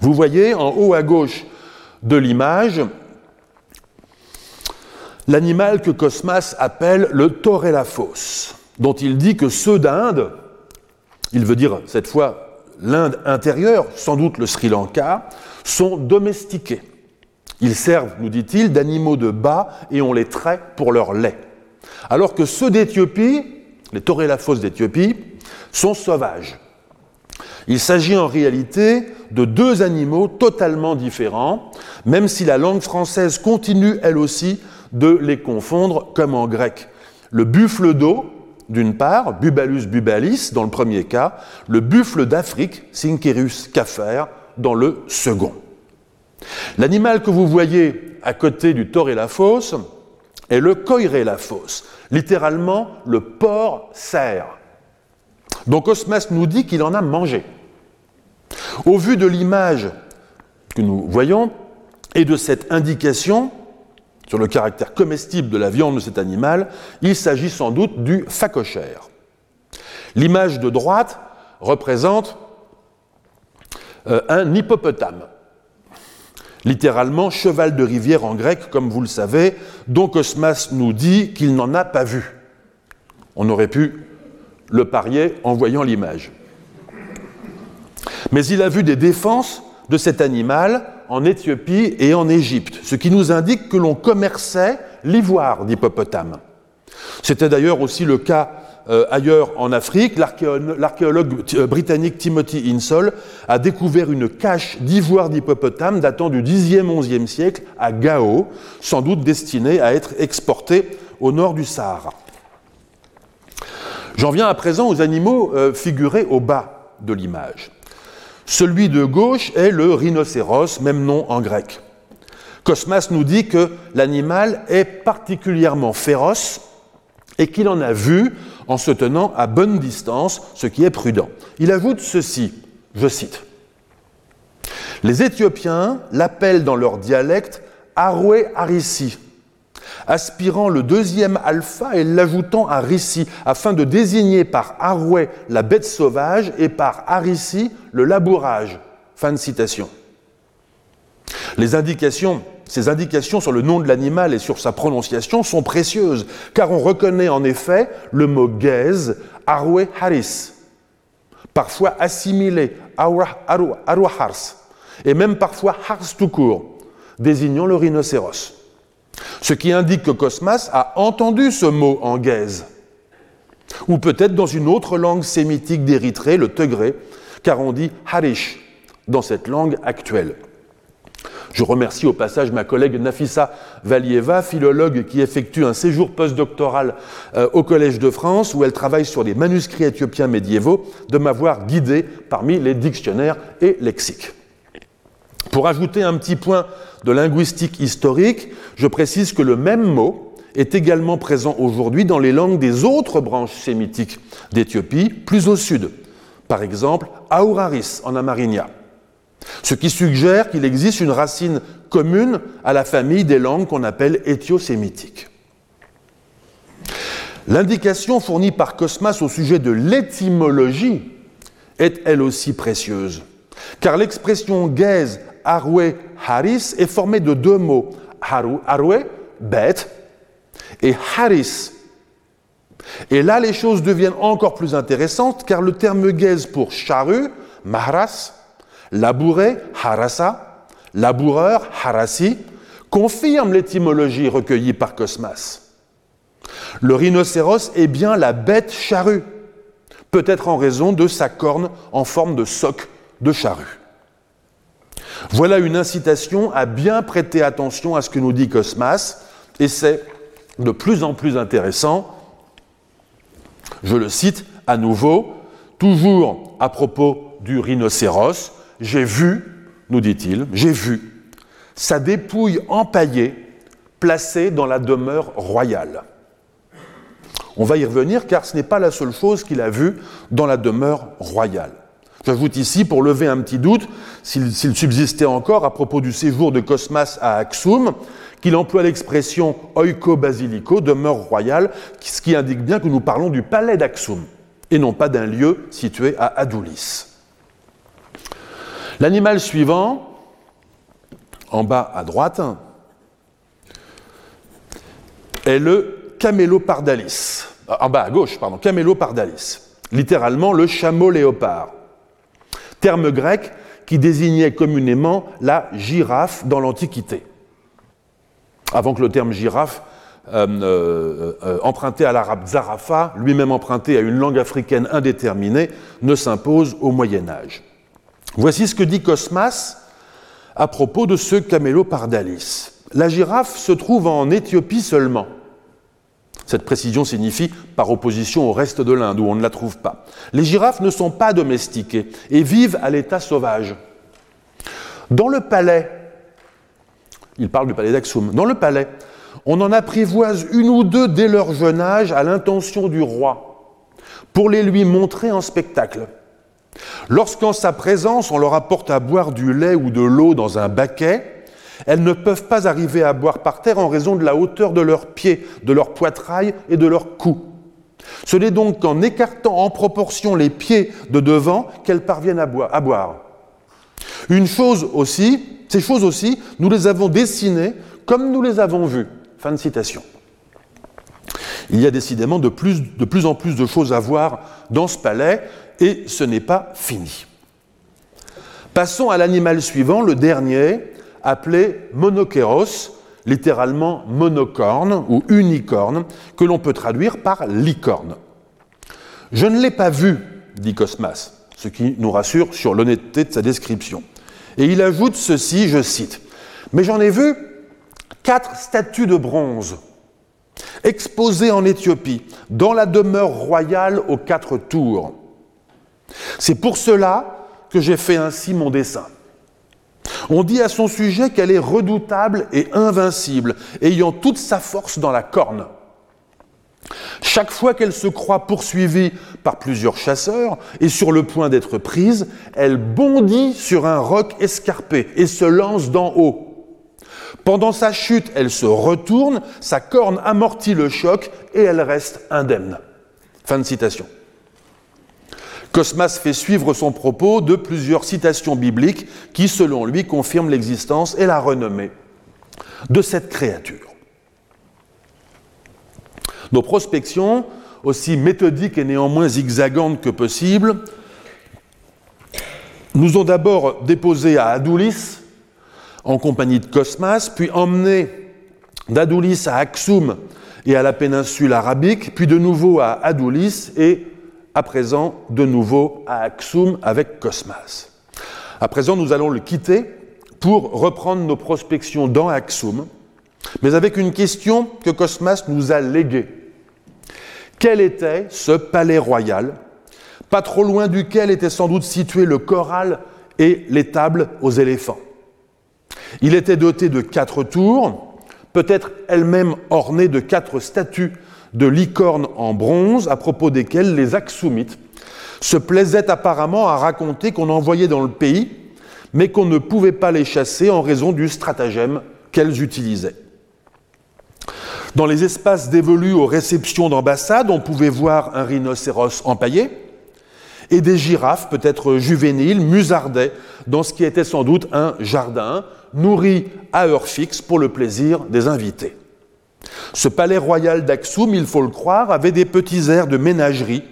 Vous voyez en haut à gauche de l'image l'animal que Cosmas appelle le torelaphos, dont il dit que ceux d'Inde, il veut dire cette fois l'Inde intérieure, sans doute le Sri Lanka, sont domestiqués. Ils servent, nous dit-il, d'animaux de bas et on les traite pour leur lait. Alors que ceux d'Éthiopie, les torelaphos d'Éthiopie, sont sauvages. Il s'agit en réalité de deux animaux totalement différents, même si la langue française continue, elle aussi, de les confondre comme en grec. Le buffle d'eau, d'une part, Bubalus bubalis dans le premier cas, le buffle d'Afrique, Syncerus cafer, dans le second. L'animal que vous voyez à côté du fosse est le fosse, littéralement le porc cerf. Donc Osmas nous dit qu'il en a mangé. Au vu de l'image que nous voyons et de cette indication sur le caractère comestible de la viande de cet animal, il s'agit sans doute du phacochère. L'image de droite représente euh, un hippopotame littéralement cheval de rivière en grec, comme vous le savez, dont Cosmas nous dit qu'il n'en a pas vu. On aurait pu le parier en voyant l'image. Mais il a vu des défenses de cet animal en Éthiopie et en Égypte, ce qui nous indique que l'on commerçait l'ivoire d'hippopotame. C'était d'ailleurs aussi le cas euh, ailleurs en Afrique, l'archéologue euh, britannique Timothy Insol a découvert une cache d'ivoire d'hippopotame datant du 10e, 11e siècle à Gao, sans doute destinée à être exportée au nord du Sahara. J'en viens à présent aux animaux euh, figurés au bas de l'image. Celui de gauche est le rhinocéros, même nom en grec. Cosmas nous dit que l'animal est particulièrement féroce et qu'il en a vu en se tenant à bonne distance, ce qui est prudent. Il ajoute ceci, je cite. Les Éthiopiens l'appellent dans leur dialecte Aroué Arissi, aspirant le deuxième alpha et l'ajoutant à Rissi, afin de désigner par Aroué la bête sauvage et par Arissi le labourage. Fin de citation. Les indications ces indications sur le nom de l'animal et sur sa prononciation sont précieuses, car on reconnaît en effet le mot gaze, arwe haris, parfois assimilé, arwa hars, et même parfois hars tout court, désignant le rhinocéros. Ce qui indique que Cosmas a entendu ce mot en gaze, ou peut-être dans une autre langue sémitique d'Érythrée, le Tegré, car on dit Harish dans cette langue actuelle. Je remercie au passage ma collègue Nafissa Valieva, philologue qui effectue un séjour postdoctoral euh, au Collège de France, où elle travaille sur des manuscrits éthiopiens médiévaux, de m'avoir guidé parmi les dictionnaires et lexiques. Pour ajouter un petit point de linguistique historique, je précise que le même mot est également présent aujourd'hui dans les langues des autres branches sémitiques d'Éthiopie, plus au sud. Par exemple, Auraris en Amarinia. Ce qui suggère qu'il existe une racine commune à la famille des langues qu'on appelle éthiosémitiques. L'indication fournie par Cosmas au sujet de l'étymologie est elle aussi précieuse, car l'expression gaze Arwe Haris est formée de deux mots, Arwe, bête, et Haris. Et là, les choses deviennent encore plus intéressantes, car le terme gaze pour charu, mahras, Labouré, harasa, laboureur, harasi, confirme l'étymologie recueillie par Cosmas. Le rhinocéros est bien la bête charrue, peut-être en raison de sa corne en forme de soc de charrue. Voilà une incitation à bien prêter attention à ce que nous dit Cosmas, et c'est de plus en plus intéressant. Je le cite à nouveau, toujours à propos du rhinocéros, j'ai vu, nous dit-il, j'ai vu sa dépouille empaillée placée dans la demeure royale. On va y revenir car ce n'est pas la seule chose qu'il a vue dans la demeure royale. J'ajoute ici, pour lever un petit doute, s'il subsistait encore à propos du séjour de Cosmas à Axum, qu'il emploie l'expression oiko basilico, demeure royale, ce qui indique bien que nous parlons du palais d'Axum, et non pas d'un lieu situé à Adoulis. L'animal suivant, en bas à droite, est le camélopardalis. En bas à gauche, pardon, camélopardalis. Littéralement le chameau léopard. Terme grec qui désignait communément la girafe dans l'Antiquité. Avant que le terme girafe, euh, euh, euh, emprunté à l'arabe zarafa, lui-même emprunté à une langue africaine indéterminée, ne s'impose au Moyen Âge. Voici ce que dit Cosmas à propos de ce camélopardalis. La girafe se trouve en Éthiopie seulement. Cette précision signifie par opposition au reste de l'Inde où on ne la trouve pas. Les girafes ne sont pas domestiquées et vivent à l'état sauvage. Dans le palais, il parle du palais d'Axum, dans le palais, on en apprivoise une ou deux dès leur jeune âge à l'intention du roi, pour les lui montrer en spectacle. Lorsqu'en sa présence on leur apporte à boire du lait ou de l'eau dans un baquet, elles ne peuvent pas arriver à boire par terre en raison de la hauteur de leurs pieds, de leur poitrail et de leur cou. Ce n'est donc qu'en écartant en proportion les pieds de devant qu'elles parviennent à boire. Une chose aussi, ces choses aussi, nous les avons dessinées comme nous les avons vues. Fin de citation. Il y a décidément de plus, de plus en plus de choses à voir dans ce palais et ce n'est pas fini. Passons à l'animal suivant, le dernier, appelé monokéros, littéralement monocorne ou unicorne, que l'on peut traduire par licorne. Je ne l'ai pas vu, dit Cosmas, ce qui nous rassure sur l'honnêteté de sa description. Et il ajoute ceci, je cite, Mais j'en ai vu quatre statues de bronze exposées en Éthiopie, dans la demeure royale aux quatre tours. C'est pour cela que j'ai fait ainsi mon dessin. On dit à son sujet qu'elle est redoutable et invincible, ayant toute sa force dans la corne. Chaque fois qu'elle se croit poursuivie par plusieurs chasseurs et sur le point d'être prise, elle bondit sur un roc escarpé et se lance d'en haut. Pendant sa chute, elle se retourne, sa corne amortit le choc et elle reste indemne. Fin de citation. Cosmas fait suivre son propos de plusieurs citations bibliques qui, selon lui, confirment l'existence et la renommée de cette créature. Nos prospections, aussi méthodiques et néanmoins zigzagantes que possible, nous ont d'abord déposé à Adoulis, en compagnie de Cosmas, puis emmenés d'Adoulis à Aksum et à la péninsule arabique, puis de nouveau à Adoulis et à présent de nouveau à Aksum avec Cosmas. À présent, nous allons le quitter pour reprendre nos prospections dans Aksum, mais avec une question que Cosmas nous a léguée. Quel était ce palais royal, pas trop loin duquel était sans doute situé le choral et les tables aux éléphants? Il était doté de quatre tours, peut-être elles-mêmes ornées de quatre statues de licornes en bronze, à propos desquelles les Aksumites se plaisaient apparemment à raconter qu'on envoyait dans le pays, mais qu'on ne pouvait pas les chasser en raison du stratagème qu'elles utilisaient. Dans les espaces dévolus aux réceptions d'ambassades, on pouvait voir un rhinocéros empaillé et des girafes, peut-être juvéniles, musardaient dans ce qui était sans doute un jardin, nourri à heure fixe pour le plaisir des invités. Ce palais royal d'Aksum, il faut le croire, avait des petits airs de ménagerie,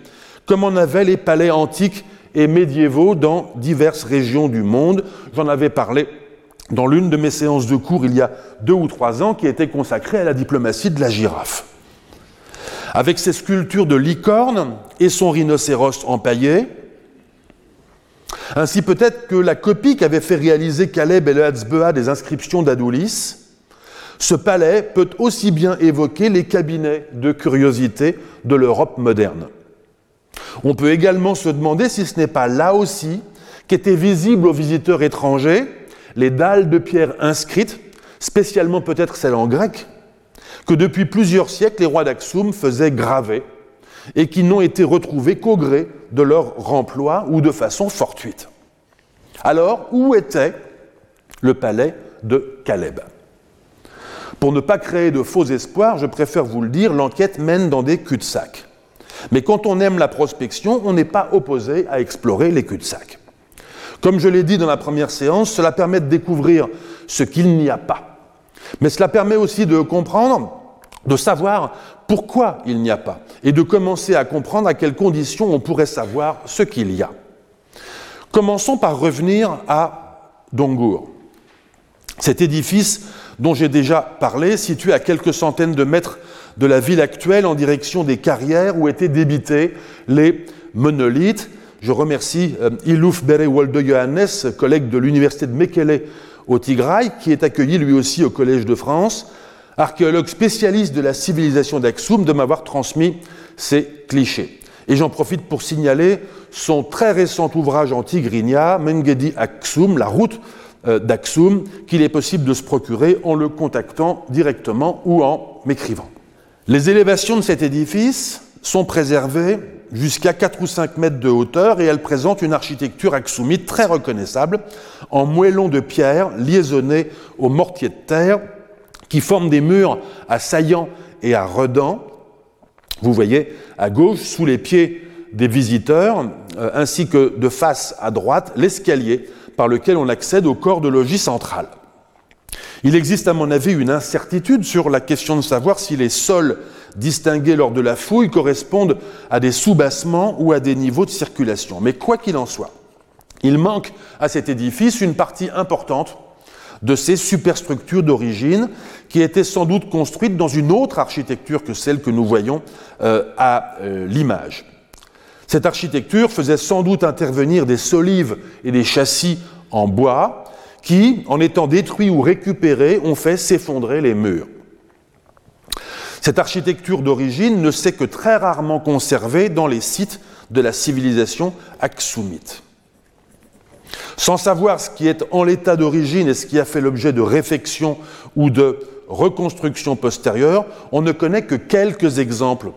comme en avaient les palais antiques et médiévaux dans diverses régions du monde. J'en avais parlé dans l'une de mes séances de cours il y a deux ou trois ans qui était consacrée à la diplomatie de la girafe. Avec ses sculptures de licorne et son rhinocéros empaillé, ainsi peut-être que la copie qu'avait fait réaliser Caleb et le Hatzbea des inscriptions d'Adoulis, ce palais peut aussi bien évoquer les cabinets de curiosité de l'Europe moderne. On peut également se demander si ce n'est pas là aussi qu'étaient visibles aux visiteurs étrangers les dalles de pierre inscrites, spécialement peut-être celles en grec, que depuis plusieurs siècles les rois d'Aksum faisaient graver et qui n'ont été retrouvées qu'au gré de leur remploi ou de façon fortuite. Alors, où était le palais de Caleb? Pour ne pas créer de faux espoirs, je préfère vous le dire, l'enquête mène dans des cul-de-sac. Mais quand on aime la prospection, on n'est pas opposé à explorer les cul-de-sac. Comme je l'ai dit dans la première séance, cela permet de découvrir ce qu'il n'y a pas. Mais cela permet aussi de comprendre, de savoir pourquoi il n'y a pas, et de commencer à comprendre à quelles conditions on pourrait savoir ce qu'il y a. Commençons par revenir à Dongour. Cet édifice dont j'ai déjà parlé, situé à quelques centaines de mètres de la ville actuelle en direction des carrières où étaient débités les monolithes, je remercie euh, Ilouf Bere Wolde Johannes, collègue de l'université de Mekele au Tigray, qui est accueilli lui aussi au Collège de France, archéologue spécialiste de la civilisation d'Aksum, de m'avoir transmis ces clichés. Et j'en profite pour signaler son très récent ouvrage en tigrinya, Mengedi Aksum, la route euh, d'Aksum, qu'il est possible de se procurer en le contactant directement ou en m'écrivant. Les élévations de cet édifice sont préservées jusqu'à 4 ou 5 mètres de hauteur et elle présente une architecture aksumite très reconnaissable en moellons de pierre liaisonnés aux mortiers de terre qui forment des murs à saillants et à redans. Vous voyez à gauche, sous les pieds des visiteurs, euh, ainsi que de face à droite, l'escalier par lequel on accède au corps de logis central. Il existe à mon avis une incertitude sur la question de savoir si les sols distingués lors de la fouille correspondent à des soubassements ou à des niveaux de circulation. Mais quoi qu'il en soit, il manque à cet édifice une partie importante de ces superstructures d'origine qui étaient sans doute construites dans une autre architecture que celle que nous voyons euh, à euh, l'image. Cette architecture faisait sans doute intervenir des solives et des châssis en bois qui, en étant détruits ou récupérés, ont fait s'effondrer les murs. Cette architecture d'origine ne s'est que très rarement conservée dans les sites de la civilisation aksumite. Sans savoir ce qui est en l'état d'origine et ce qui a fait l'objet de réflexions ou de reconstructions postérieures, on ne connaît que quelques exemples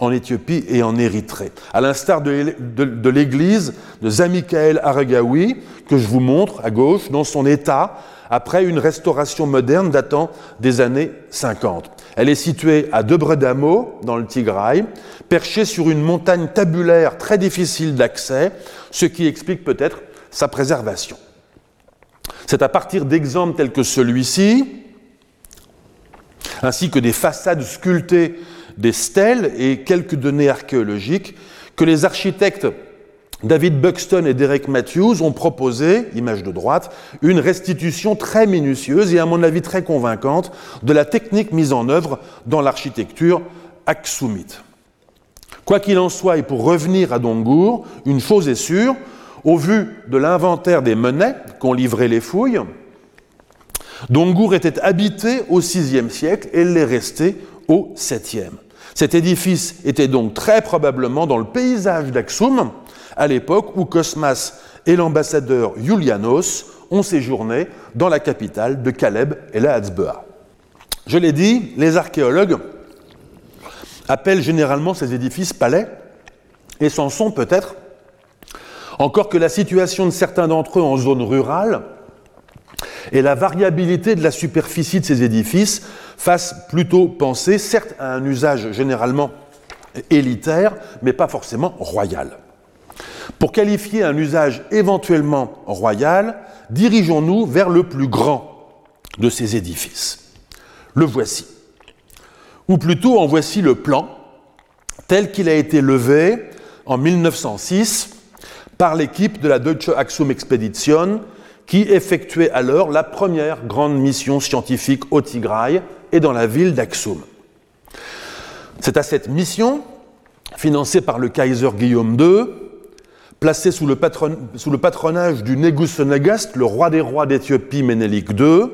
en Éthiopie et en Érythrée. À l'instar de, l'église de Zamikael Aragawi, que je vous montre à gauche, dans son état, après une restauration moderne datant des années 50. Elle est située à Debredamo, dans le Tigray, perchée sur une montagne tabulaire très difficile d'accès, ce qui explique peut-être sa préservation. C'est à partir d'exemples tels que celui-ci, ainsi que des façades sculptées des stèles et quelques données archéologiques, que les architectes David Buxton et Derek Matthews ont proposé, image de droite, une restitution très minutieuse et à mon avis très convaincante de la technique mise en œuvre dans l'architecture aksumite. Quoi qu'il en soit, et pour revenir à Dongour, une chose est sûre, au vu de l'inventaire des monnaies qu'ont livré les fouilles, Dongour était habité au VIe siècle et l'est resté au VIIe. Cet édifice était donc très probablement dans le paysage d'Aksum, à l'époque où Cosmas et l'ambassadeur Julianos ont séjourné dans la capitale de Caleb et la Hatzbea. Je l'ai dit, les archéologues appellent généralement ces édifices palais, et s'en sont peut-être, encore que la situation de certains d'entre eux en zone rurale et la variabilité de la superficie de ces édifices fassent plutôt penser, certes, à un usage généralement élitaire, mais pas forcément royal. Pour qualifier un usage éventuellement royal, dirigeons-nous vers le plus grand de ces édifices. Le voici. Ou plutôt en voici le plan, tel qu'il a été levé en 1906 par l'équipe de la Deutsche Axum Expedition, qui effectuait alors la première grande mission scientifique au Tigray et dans la ville d'Aksum. C'est à cette mission, financée par le Kaiser Guillaume II, placé sous le, patronage du Negus Negast, le roi des rois d'Éthiopie Ménélique II,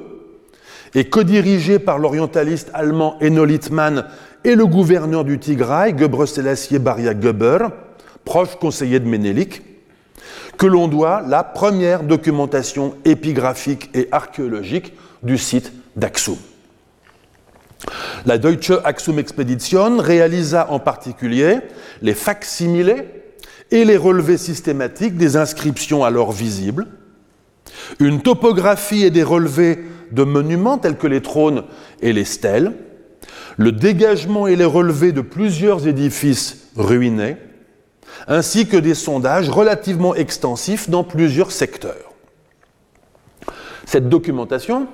et co-dirigé par l'orientaliste allemand Enno Littmann et le gouverneur du Tigray, Gebre Selassie Baria Geber, proche conseiller de Ménélique, que l'on doit la première documentation épigraphique et archéologique du site d'Aksum. La Deutsche Axum Expedition réalisa en particulier les facsimilés et les relevés systématiques des inscriptions alors visibles, une topographie et des relevés de monuments tels que les trônes et les stèles, le dégagement et les relevés de plusieurs édifices ruinés, ainsi que des sondages relativement extensifs dans plusieurs secteurs. Cette documentation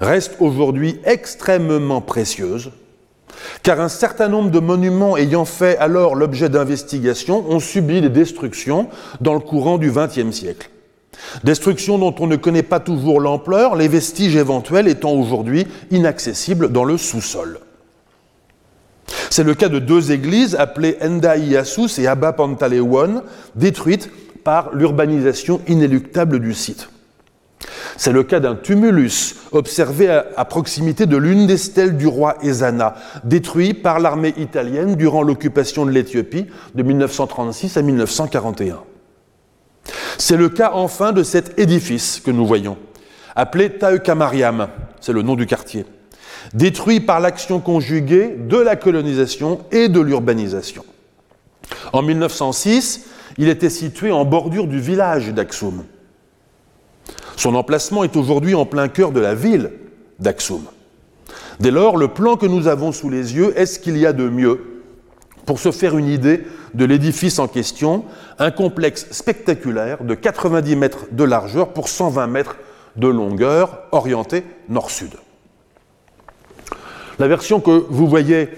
reste aujourd'hui extrêmement précieuse car un certain nombre de monuments ayant fait alors l'objet d'investigations ont subi des destructions dans le courant du XXe siècle. Destructions dont on ne connaît pas toujours l'ampleur, les vestiges éventuels étant aujourd'hui inaccessibles dans le sous-sol. C'est le cas de deux églises appelées Enda Iyasus et Abba Pantalewon, détruites par l'urbanisation inéluctable du site. C'est le cas d'un tumulus observé à, proximité de l'une des stèles du roi Ezana, détruit par l'armée italienne durant l'occupation de l'Éthiopie de 1936 à 1941. C'est le cas enfin de cet édifice que nous voyons, appelé Taeukamariam, c'est le nom du quartier, détruit par l'action conjuguée de la colonisation et de l'urbanisation. En 1906, il était situé en bordure du village d'Aksum. Son emplacement est aujourd'hui en plein cœur de la ville d'Aksum. Dès lors, le plan que nous avons sous les yeux est ce qu'il y a de mieux pour se faire une idée de l'édifice en question, un complexe spectaculaire de 90 mètres de largeur pour 120 mètres de longueur, orienté nord-sud. La version que vous voyez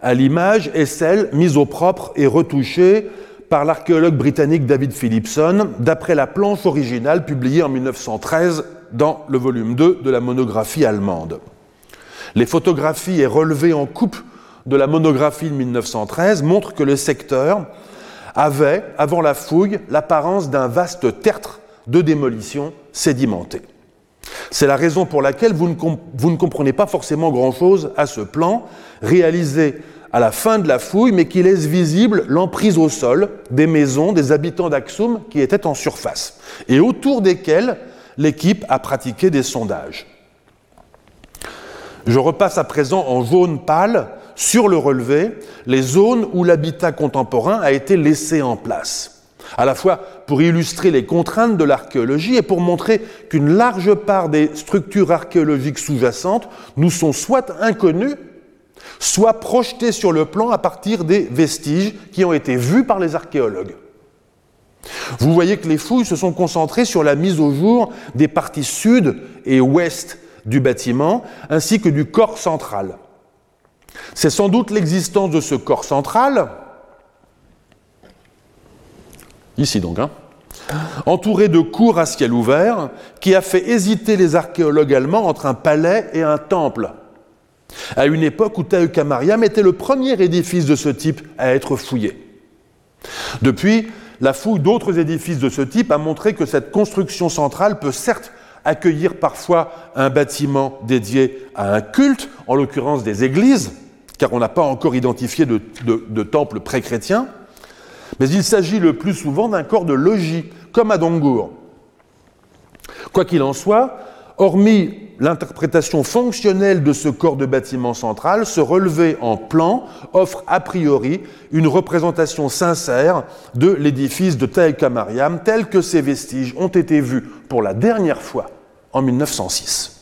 à l'image est celle mise au propre et retouchée par l'archéologue britannique David Philipson, d'après la planche originale publiée en 1913 dans le volume 2 de la monographie allemande. Les photographies et relevés en coupe de la monographie de 1913 montrent que le secteur avait, avant la fouille, l'apparence d'un vaste tertre de démolition sédimenté. C'est la raison pour laquelle vous ne, comprenez pas forcément grand-chose à ce plan, réalisé à la fin de la fouille, mais qui laisse visible l'emprise au sol des maisons des habitants d'Aksum qui étaient en surface, et autour desquelles l'équipe a pratiqué des sondages. Je repasse à présent en jaune pâle sur le relevé les zones où l'habitat contemporain a été laissé en place, à la fois pour illustrer les contraintes de l'archéologie et pour montrer qu'une large part des structures archéologiques sous-jacentes nous sont soit inconnues, soit projeté sur le plan à partir des vestiges qui ont été vus par les archéologues. Vous voyez que les fouilles se sont concentrées sur la mise au jour des parties sud et ouest du bâtiment, ainsi que du corps central. C'est sans doute l'existence de ce corps central ici donc, hein, entouré de cours à ciel ouvert, qui a fait hésiter les archéologues allemands entre un palais et un temple, à une époque où Taeukamariam était le premier édifice de ce type à être fouillé. Depuis, la fouille d'autres édifices de ce type a montré que cette construction centrale peut certes accueillir parfois un bâtiment dédié à un culte, en l'occurrence des églises, car on n'a pas encore identifié de, de temple pré-chrétien, mais il s'agit le plus souvent d'un corps de logis, comme à Dongour. Quoi qu'il en soit, hormis l'interprétation fonctionnelle de ce corps de bâtiment central, ce relevé en plan offre a priori une représentation sincère de l'édifice de Taïka Mariam tel que ses vestiges ont été vus pour la dernière fois en 1906.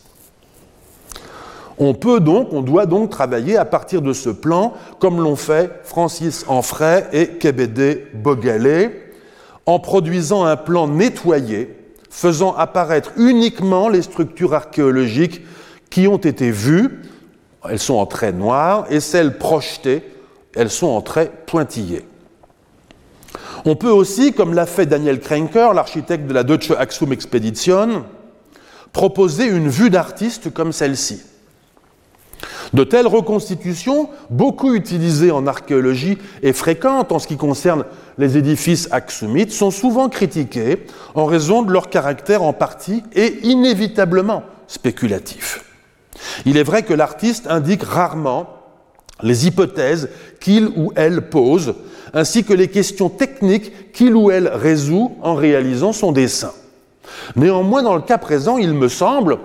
On peut donc, on doit donc travailler à partir de ce plan, comme l'ont fait Francis Anfray et Kebede Bogalé, en produisant un plan nettoyé, faisant apparaître uniquement les structures archéologiques qui ont été vues, elles sont en traits noirs, et celles projetées, elles sont en traits pointillés. On peut aussi, comme l'a fait Daniel Krenker, l'architecte de la Deutsche Axum Expedition, proposer une vue d'artiste comme celle-ci. De telles reconstitutions, beaucoup utilisées en archéologie et fréquentes en ce qui concerne les édifices axumites, sont souvent critiquées en raison de leur caractère en partie et inévitablement spéculatif. Il est vrai que l'artiste indique rarement les hypothèses qu'il ou elle pose, ainsi que les questions techniques qu'il ou elle résout en réalisant son dessin. Néanmoins, dans le cas présent, il me semble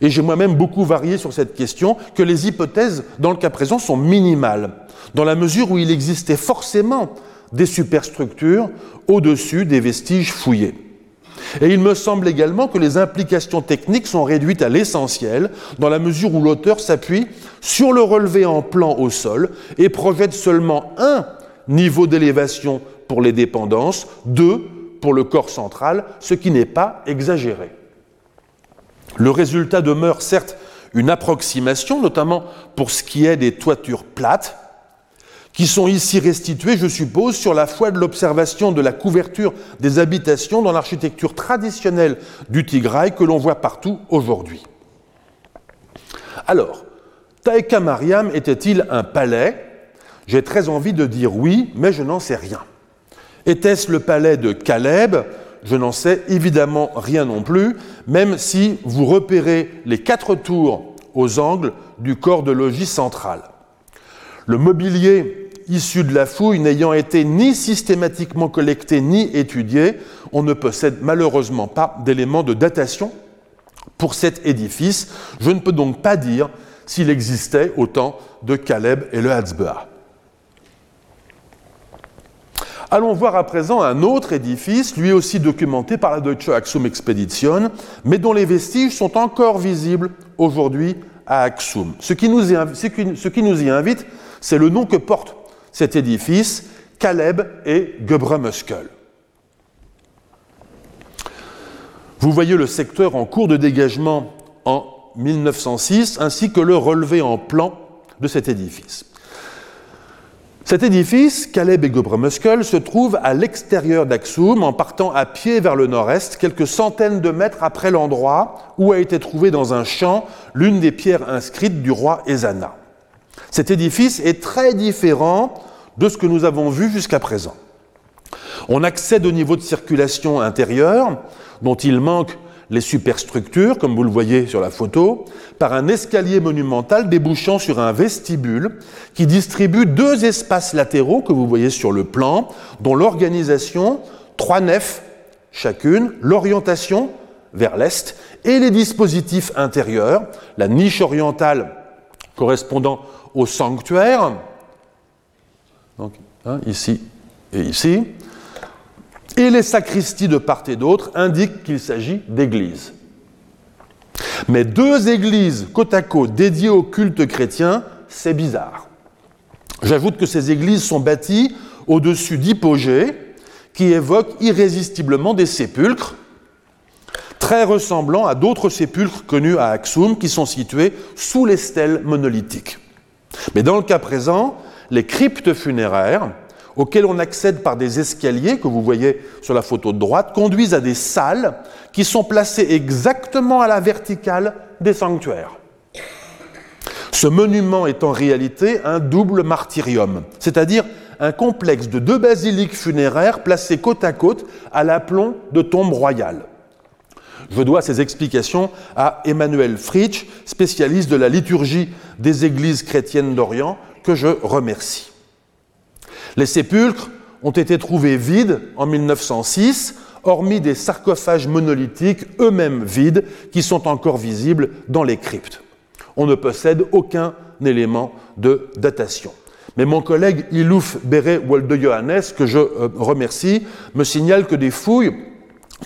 et j'ai moi-même beaucoup varié sur cette question, que les hypothèses, dans le cas présent, sont minimales, dans la mesure où il existait forcément des superstructures au-dessus des vestiges fouillés. Et il me semble également que les implications techniques sont réduites à l'essentiel, dans la mesure où l'auteur s'appuie sur le relevé en plan au sol et projette seulement un niveau d'élévation pour les dépendances, deux pour le corps central, ce qui n'est pas exagéré. Le résultat demeure certes une approximation, notamment pour ce qui est des toitures plates, qui sont ici restituées, je suppose, sur la foi de l'observation de la couverture des habitations dans l'architecture traditionnelle du Tigray que l'on voit partout aujourd'hui. Alors, Taïka Mariam était-il un palais? J'ai très envie de dire oui, mais je n'en sais rien. Était-ce le palais de Caleb? Je n'en sais évidemment rien non plus, même si vous repérez les quatre tours aux angles du corps de logis central. Le mobilier issu de la fouille n'ayant été ni systématiquement collecté ni étudié, on ne possède malheureusement pas d'éléments de datation pour cet édifice. Je ne peux donc pas dire s'il existait au temps de Caleb et le Hatzbah. Allons voir à présent un autre édifice, lui aussi documenté par la Deutsche Axum Expedition, mais dont les vestiges sont encore visibles aujourd'hui à Axum. Ce qui nous y, invite, c'est le nom que porte cet édifice, Caleb et Gebremeskel. Vous voyez le secteur en cours de dégagement en 1906, ainsi que le relevé en plan de cet édifice. Cet édifice, Caleb et Gobremeskel, se trouve à l'extérieur d'Axum en partant à pied vers le nord-est, quelques centaines de mètres après l'endroit où a été trouvée dans un champ l'une des pierres inscrites du roi Ezana. Cet édifice est très différent de ce que nous avons vu jusqu'à présent. On accède au niveau de circulation intérieure, dont il manque les superstructures, comme vous le voyez sur la photo, par un escalier monumental débouchant sur un vestibule qui distribue deux espaces latéraux que vous voyez sur le plan, dont l'organisation, trois nefs chacune, l'orientation vers l'est et les dispositifs intérieurs, la niche orientale correspondant au sanctuaire, donc hein, ici et ici, et les sacristies de part et d'autre indiquent qu'il s'agit d'églises. Mais deux églises côte à côte dédiées au culte chrétien, c'est bizarre. J'ajoute que ces églises sont bâties au-dessus d'hypogées qui évoquent irrésistiblement des sépulcres, très ressemblant à d'autres sépulcres connus à Axum qui sont situés sous les stèles monolithiques. Mais dans le cas présent, les cryptes funéraires auxquels on accède par des escaliers que vous voyez sur la photo de droite, conduisent à des salles qui sont placées exactement à la verticale des sanctuaires. Ce monument est en réalité un double martyrium, c'est-à-dire un complexe de deux basiliques funéraires placées côte à côte à l'aplomb de tombes royales. Je dois ces explications à Emmanuel Fritsch, spécialiste de la liturgie des églises chrétiennes d'Orient, que je remercie. Les sépulcres ont été trouvés vides en 1906, hormis des sarcophages monolithiques, eux-mêmes vides, qui sont encore visibles dans les cryptes. On ne possède aucun élément de datation. Mais mon collègue Ilouf Beret Walde Johannes, que je euh, remercie, me signale que des fouilles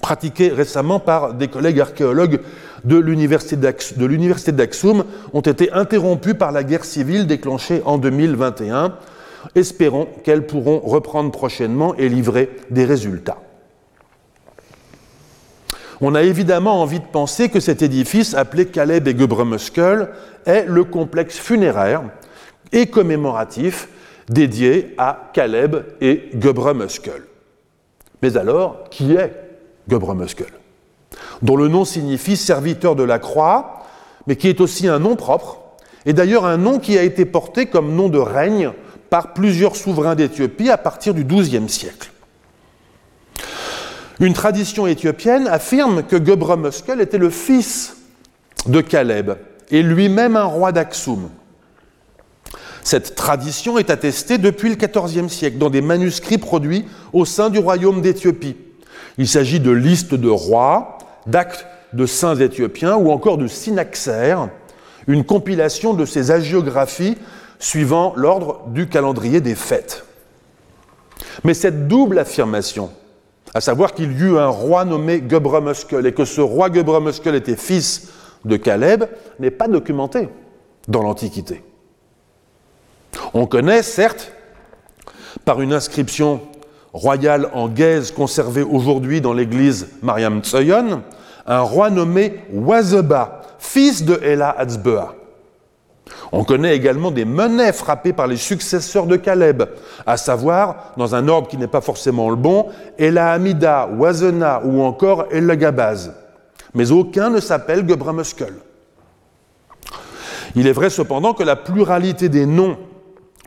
pratiquées récemment par des collègues archéologues de l'université d'Axoum ont été interrompues par la guerre civile déclenchée en 2021. Espérons qu'elles pourront reprendre prochainement et livrer des résultats. On a évidemment envie de penser que cet édifice, appelé Caleb et Gebremeskel, est le complexe funéraire et commémoratif dédié à Caleb et Gebremeskel. Mais alors, qui est Gebremeskel Dont le nom signifie serviteur de la croix, mais qui est aussi un nom propre, et d'ailleurs un nom qui a été porté comme nom de règne par plusieurs souverains d'Éthiopie à partir du XIIe siècle. Une tradition éthiopienne affirme que Gebre Muskel était le fils de Caleb et lui-même un roi d'Aksum. Cette tradition est attestée depuis le XIVe siècle dans des manuscrits produits au sein du royaume d'Éthiopie. Il s'agit de listes de rois, d'actes de saints éthiopiens ou encore de synaxaires, une compilation de ces hagiographies suivant l'ordre du calendrier des fêtes. Mais cette double affirmation, à savoir qu'il y eut un roi nommé Gebremeskel et que ce roi Gebremeskel était fils de Caleb, n'est pas documentée dans l'Antiquité. On connaît, certes, par une inscription royale en gaze conservée aujourd'hui dans l'église Mariam Tsoyon, un roi nommé Wazeba, fils de Ela Hatzbea. On connaît également des monnaies frappées par les successeurs de Caleb, à savoir, dans un ordre qui n'est pas forcément le bon, Elahamida, Wazena ou encore Elagabaz. Mais aucun ne s'appelle Gebramuskel. Il est vrai cependant que la pluralité des noms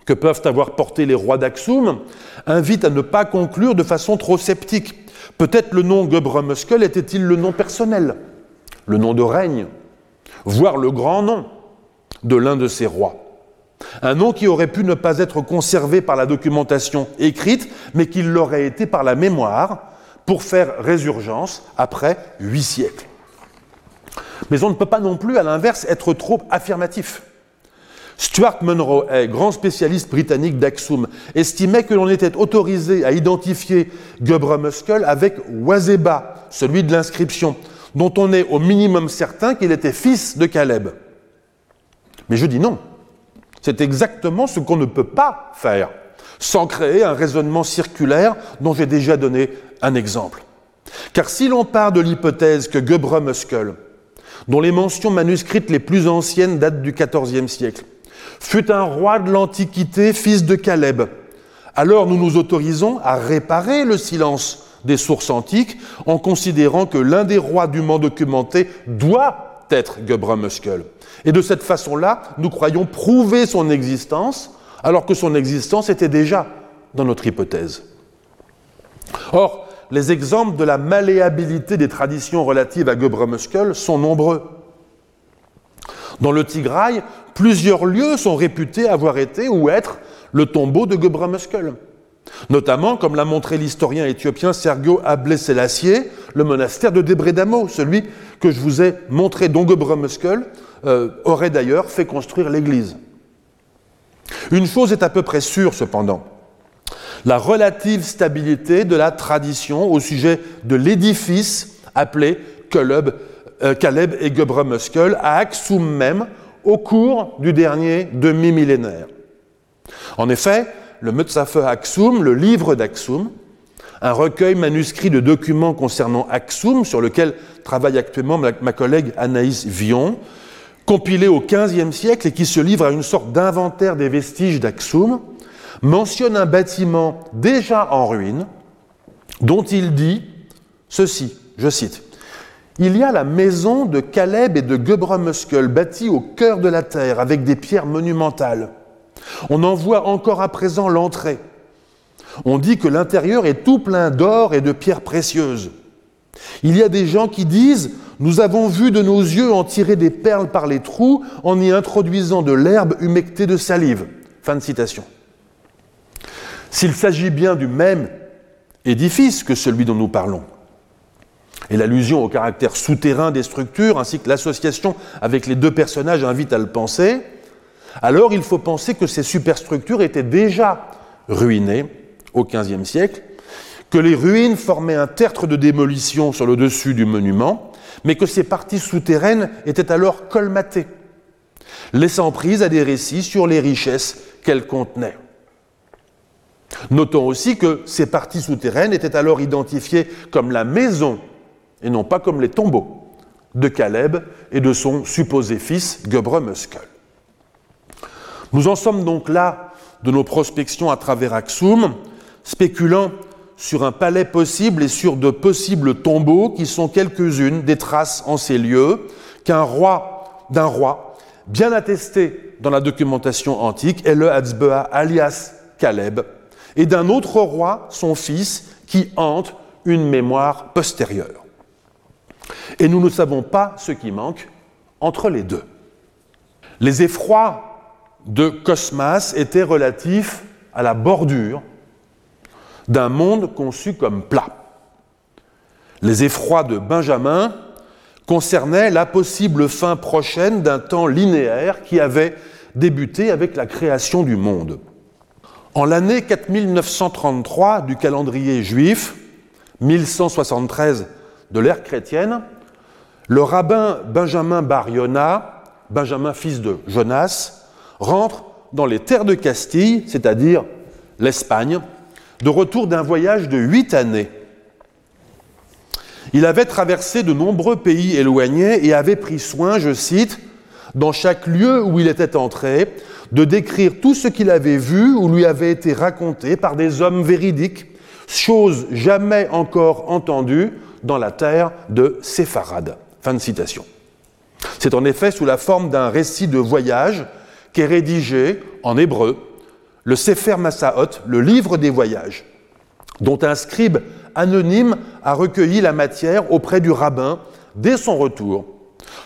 que peuvent avoir portés les rois d'Aksum invite à ne pas conclure de façon trop sceptique. Peut-être le nom Gebramuskel était-il le nom personnel, le nom de règne, voire le grand nom de l'un de ces rois. Un nom qui aurait pu ne pas être conservé par la documentation écrite, mais qui l'aurait été par la mémoire pour faire résurgence après huit siècles. Mais on ne peut pas non plus, à l'inverse, être trop affirmatif. Stuart Munro, grand spécialiste britannique d'Aksum, estimait que l'on était autorisé à identifier Gebre avec Wazeba, celui de l'inscription, dont on est au minimum certain qu'il était fils de Caleb. Mais je dis non. C'est exactement ce qu'on ne peut pas faire sans créer un raisonnement circulaire dont j'ai déjà donné un exemple. Car si l'on part de l'hypothèse que Gebre Muskel, dont les mentions manuscrites les plus anciennes datent du XIVe siècle, fut un roi de l'Antiquité, fils de Caleb, alors nous nous autorisons à réparer le silence des sources antiques en considérant que l'un des rois dûment documentés doit être Gebre Muskel. Et de cette façon-là, nous croyons prouver son existence, alors que son existence était déjà dans notre hypothèse. Or, les exemples de la malléabilité des traditions relatives à Gebre Muskel sont nombreux. Dans le Tigraï, plusieurs lieux sont réputés avoir été ou être le tombeau de Gebre Muskel. Notamment, comme l'a montré l'historien éthiopien Sergio Ablé Selassie, le monastère de Debredamo, celui que je vous ai montré, dont Gebremeskel euh, aurait d'ailleurs fait construire l'église. Une chose est à peu près sûre cependant, la relative stabilité de la tradition au sujet de l'édifice appelé Caleb, euh, Caleb et à Aksum même au cours du dernier demi-millénaire. En effet, le Metzafe Aksum, le livre d'Aksum, un recueil manuscrit de documents concernant Aksum, sur lequel travaille actuellement ma collègue Anaïs Vion, compilé au XVe siècle et qui se livre à une sorte d'inventaire des vestiges d'Aksum, mentionne un bâtiment déjà en ruine dont il dit ceci, je cite, Il y a la maison de Caleb et de Gebrumskull bâtie au cœur de la terre avec des pierres monumentales. On en voit encore à présent l'entrée. On dit que l'intérieur est tout plein d'or et de pierres précieuses. Il y a des gens qui disent Nous avons vu de nos yeux en tirer des perles par les trous en y introduisant de l'herbe humectée de salive. Fin de citation. S'il s'agit bien du même édifice que celui dont nous parlons, et l'allusion au caractère souterrain des structures, ainsi que l'association avec les deux personnages invite à le penser, alors il faut penser que ces superstructures étaient déjà ruinées au XVe siècle, que les ruines formaient un tertre de démolition sur le dessus du monument, mais que ces parties souterraines étaient alors colmatées, laissant prise à des récits sur les richesses qu'elles contenaient. Notons aussi que ces parties souterraines étaient alors identifiées comme la maison et non pas comme les tombeaux de Caleb et de son supposé fils Gebrumskull. Nous en sommes donc là de nos prospections à travers Axum, spéculant sur un palais possible et sur de possibles tombeaux qui sont quelques-unes des traces en ces lieux qu'un roi, d'un roi, bien attesté dans la documentation antique, est le Hatzbea alias Caleb, et d'un autre roi, son fils, qui hante une mémoire postérieure. Et nous ne savons pas ce qui manque entre les deux. Les effrois de Cosmas étaient relatifs à la bordure d'un monde conçu comme plat. Les effrois de Benjamin concernaient la possible fin prochaine d'un temps linéaire qui avait débuté avec la création du monde. En l'année 4933 du calendrier juif, 1173 de l'ère chrétienne, le rabbin Benjamin Bar Yona, Benjamin fils de Jonas, rentre dans les terres de Castille, c'est-à-dire l'Espagne, de retour d'un voyage de huit années. Il avait traversé de nombreux pays éloignés et avait pris soin, je cite, dans chaque lieu où il était entré, de décrire tout ce qu'il avait vu ou lui avait été raconté par des hommes véridiques, chose jamais encore entendue dans la terre de Sépharad. Fin de citation. C'est en effet sous la forme d'un récit de voyage qu'est rédigé en hébreu le Sefer Massaot, le livre des voyages, dont un scribe anonyme a recueilli la matière auprès du rabbin dès son retour,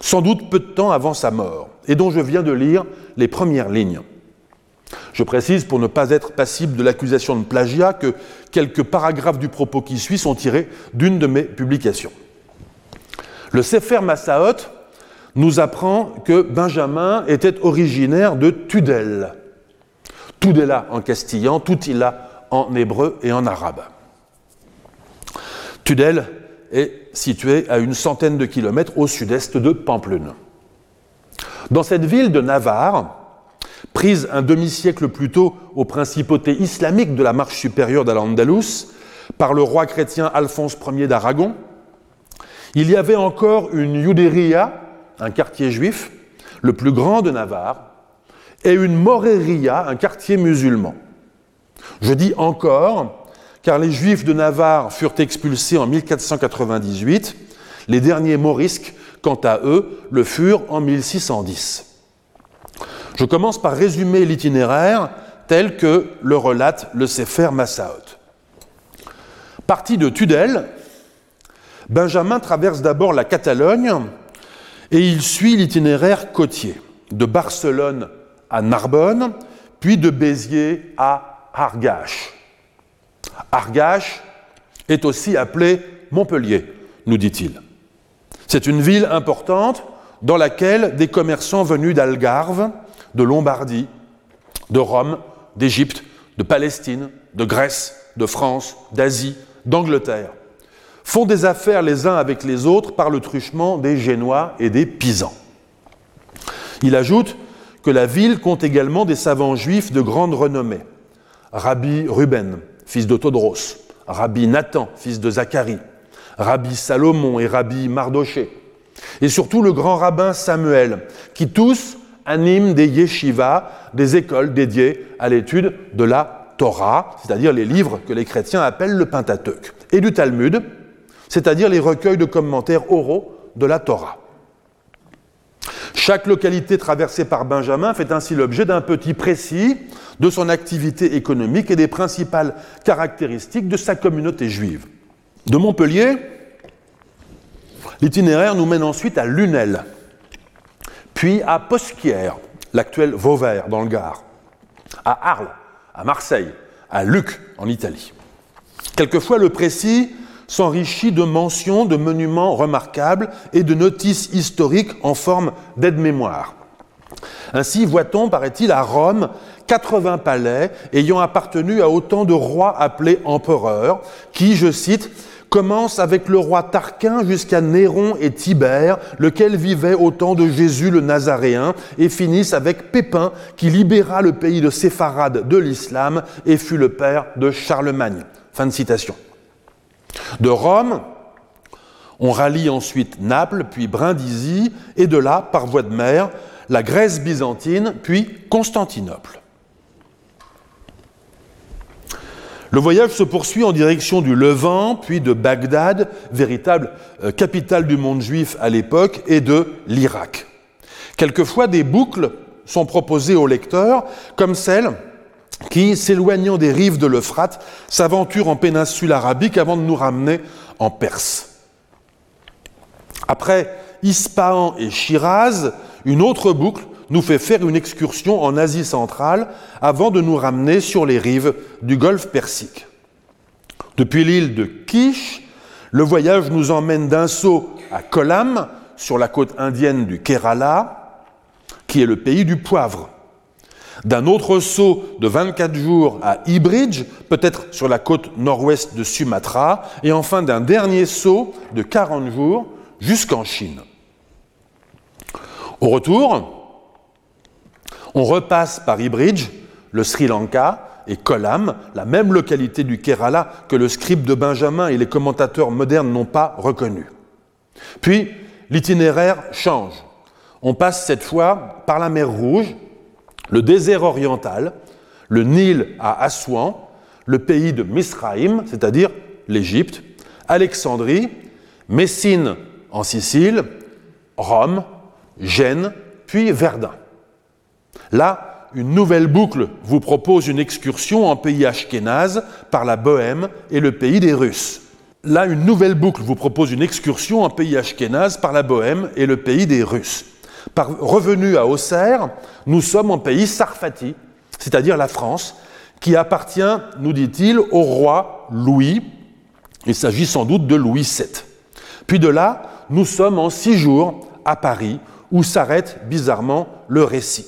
sans doute peu de temps avant sa mort, et dont je viens de lire les premières lignes. Je précise, pour ne pas être passible de l'accusation de plagiat, que quelques paragraphes du propos qui suit sont tirés d'une de mes publications. Le Sefer Massaot nous apprend que Benjamin était originaire de Tudel, Tudela en castillan, Tutila en hébreu et en arabe. Tudel est situé à une centaine de kilomètres au sud-est de Pamplune. Dans cette ville de Navarre, prise un demi-siècle plus tôt aux principautés islamiques de la marche supérieure d'Al-Andalus par le roi chrétien Alphonse Ier d'Aragon, il y avait encore une Yuderia, un quartier juif, le plus grand de Navarre, et une Moreria, un quartier musulman. Je dis encore, car les Juifs de Navarre furent expulsés en 1498, les derniers morisques, quant à eux, le furent en 1610. Je commence par résumer l'itinéraire tel que le relate le Sefer Massaot. Parti de Tudel, Benjamin traverse d'abord la Catalogne et il suit l'itinéraire côtier de Barcelone à Narbonne, puis de Béziers à Argache. Argache est aussi appelé Montpellier, nous dit-il. C'est une ville importante dans laquelle des commerçants venus d'Algarve, de Lombardie, de Rome, d'Égypte, de Palestine, de Grèce, de France, d'Asie, d'Angleterre, font des affaires les uns avec les autres par le truchement des Génois et des Pisans. Il ajoute que la ville compte également des savants juifs de grande renommée. Rabbi Ruben, fils de Todros, Rabbi Nathan, fils de Zacharie, Rabbi Salomon et Rabbi Mardoché, et surtout le grand rabbin Samuel, qui tous animent des yeshivas, des écoles dédiées à l'étude de la Torah, c'est-à-dire les livres que les chrétiens appellent le Pentateuque, et du Talmud, c'est-à-dire les recueils de commentaires oraux de la Torah. Chaque localité traversée par Benjamin fait ainsi l'objet d'un petit précis de son activité économique et des principales caractéristiques de sa communauté juive. De Montpellier, l'itinéraire nous mène ensuite à Lunel, puis à Posquière, l'actuel Vauvert dans le Gard, à Arles, à Marseille, à Luc en Italie. Quelquefois, le précis s'enrichit de mentions de monuments remarquables et de notices historiques en forme d'aide-mémoire. Ainsi voit-on, paraît-il, à Rome, 80 palais ayant appartenu à autant de rois appelés empereurs, qui, je cite, commencent avec le roi Tarquin jusqu'à Néron et Tibère, lequel vivait au temps de Jésus le Nazaréen, et finissent avec Pépin, qui libéra le pays de Sépharade de l'islam et fut le père de Charlemagne. Fin de citation. De Rome, on rallie ensuite Naples, puis Brindisi, et de là, par voie de mer, la Grèce byzantine, puis Constantinople. Le voyage se poursuit en direction du Levant, puis de Bagdad, véritable euh, capitale du monde juif à l'époque, et de l'Irak. Quelquefois, des boucles sont proposées aux lecteurs, comme celle qui, s'éloignant des rives de l'Euphrate, s'aventure en péninsule arabique avant de nous ramener en Perse. Après Ispahan et Shiraz, une autre boucle nous fait faire une excursion en Asie centrale avant de nous ramener sur les rives du golfe Persique. Depuis l'île de Kish, le voyage nous emmène d'un saut à Kolam, sur la côte indienne du Kerala, qui est le pays du poivre d'un autre saut de 24 jours à Ibridge, peut-être sur la côte nord-ouest de Sumatra, et enfin d'un dernier saut de 40 jours jusqu'en Chine. Au retour, on repasse par Ibridge, le Sri Lanka, et Kolam, la même localité du Kerala que le scribe de Benjamin et les commentateurs modernes n'ont pas reconnu. Puis, l'itinéraire change. On passe cette fois par la mer Rouge, le désert oriental, le Nil à Assouan, le pays de Misraïm, c'est-à-dire l'Égypte, Alexandrie, Messine en Sicile, Rome, Gênes, puis Verdun. Là, une nouvelle boucle vous propose une excursion en pays ashkénaze par la Bohème et le pays des Russes. Là, une nouvelle boucle vous propose une excursion en pays ashkénaze par la Bohème et le pays des Russes. Par revenu à Auxerre, nous sommes en pays sarfati, c'est-à-dire la France, qui appartient, nous dit-il, au roi Louis. Il s'agit sans doute de Louis VII. Puis de là, nous sommes en six jours à Paris, où s'arrête bizarrement le récit.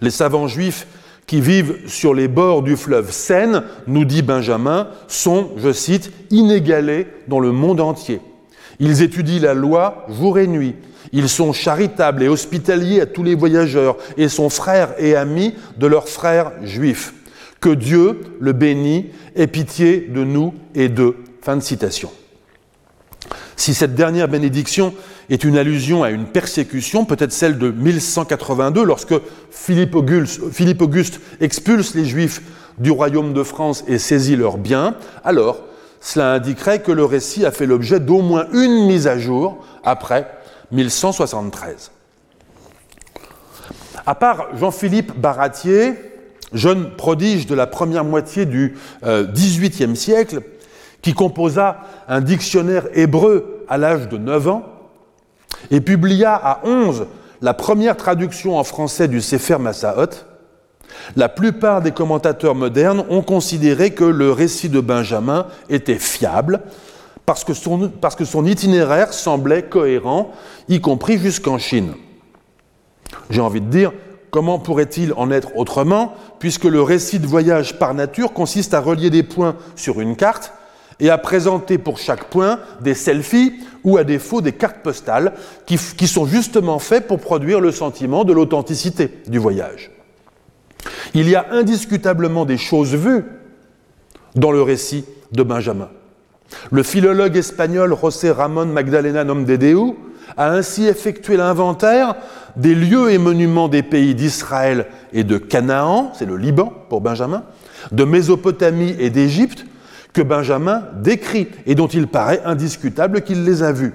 Les savants juifs qui vivent sur les bords du fleuve Seine, nous dit Benjamin, sont, je cite, inégalés dans le monde entier. Ils étudient la loi jour et nuit. Ils sont charitables et hospitaliers à tous les voyageurs et sont frères et amis de leurs frères juifs. Que Dieu le bénit, ait pitié de nous et d'eux. Fin de citation. Si cette dernière bénédiction est une allusion à une persécution, peut-être celle de 1182, lorsque Philippe Auguste, Philippe Auguste expulse les Juifs du royaume de France et saisit leurs biens, alors cela indiquerait que le récit a fait l'objet d'au moins une mise à jour après 1173. À part Jean-Philippe Baratier, jeune prodige de la première moitié du XVIIIe siècle, qui composa un dictionnaire hébreu à l'âge de 9 ans et publia à 11 la première traduction en français du Sefer Massaot, la plupart des commentateurs modernes ont considéré que le récit de Benjamin était fiable parce que son, itinéraire semblait cohérent, y compris jusqu'en Chine. J'ai envie de dire, comment pourrait-il en être autrement, puisque le récit de voyage par nature consiste à relier des points sur une carte et à présenter pour chaque point des selfies ou à défaut des cartes postales qui, sont justement faits pour produire le sentiment de l'authenticité du voyage. Il y a indiscutablement des choses vues dans le récit de Benjamin. Le philologue espagnol José Ramón Magdalena Nomdedeu a ainsi effectué l'inventaire des lieux et monuments des pays d'Israël et de Canaan, c'est le Liban pour Benjamin, de Mésopotamie et d'Égypte, que Benjamin décrit et dont il paraît indiscutable qu'il les a vus.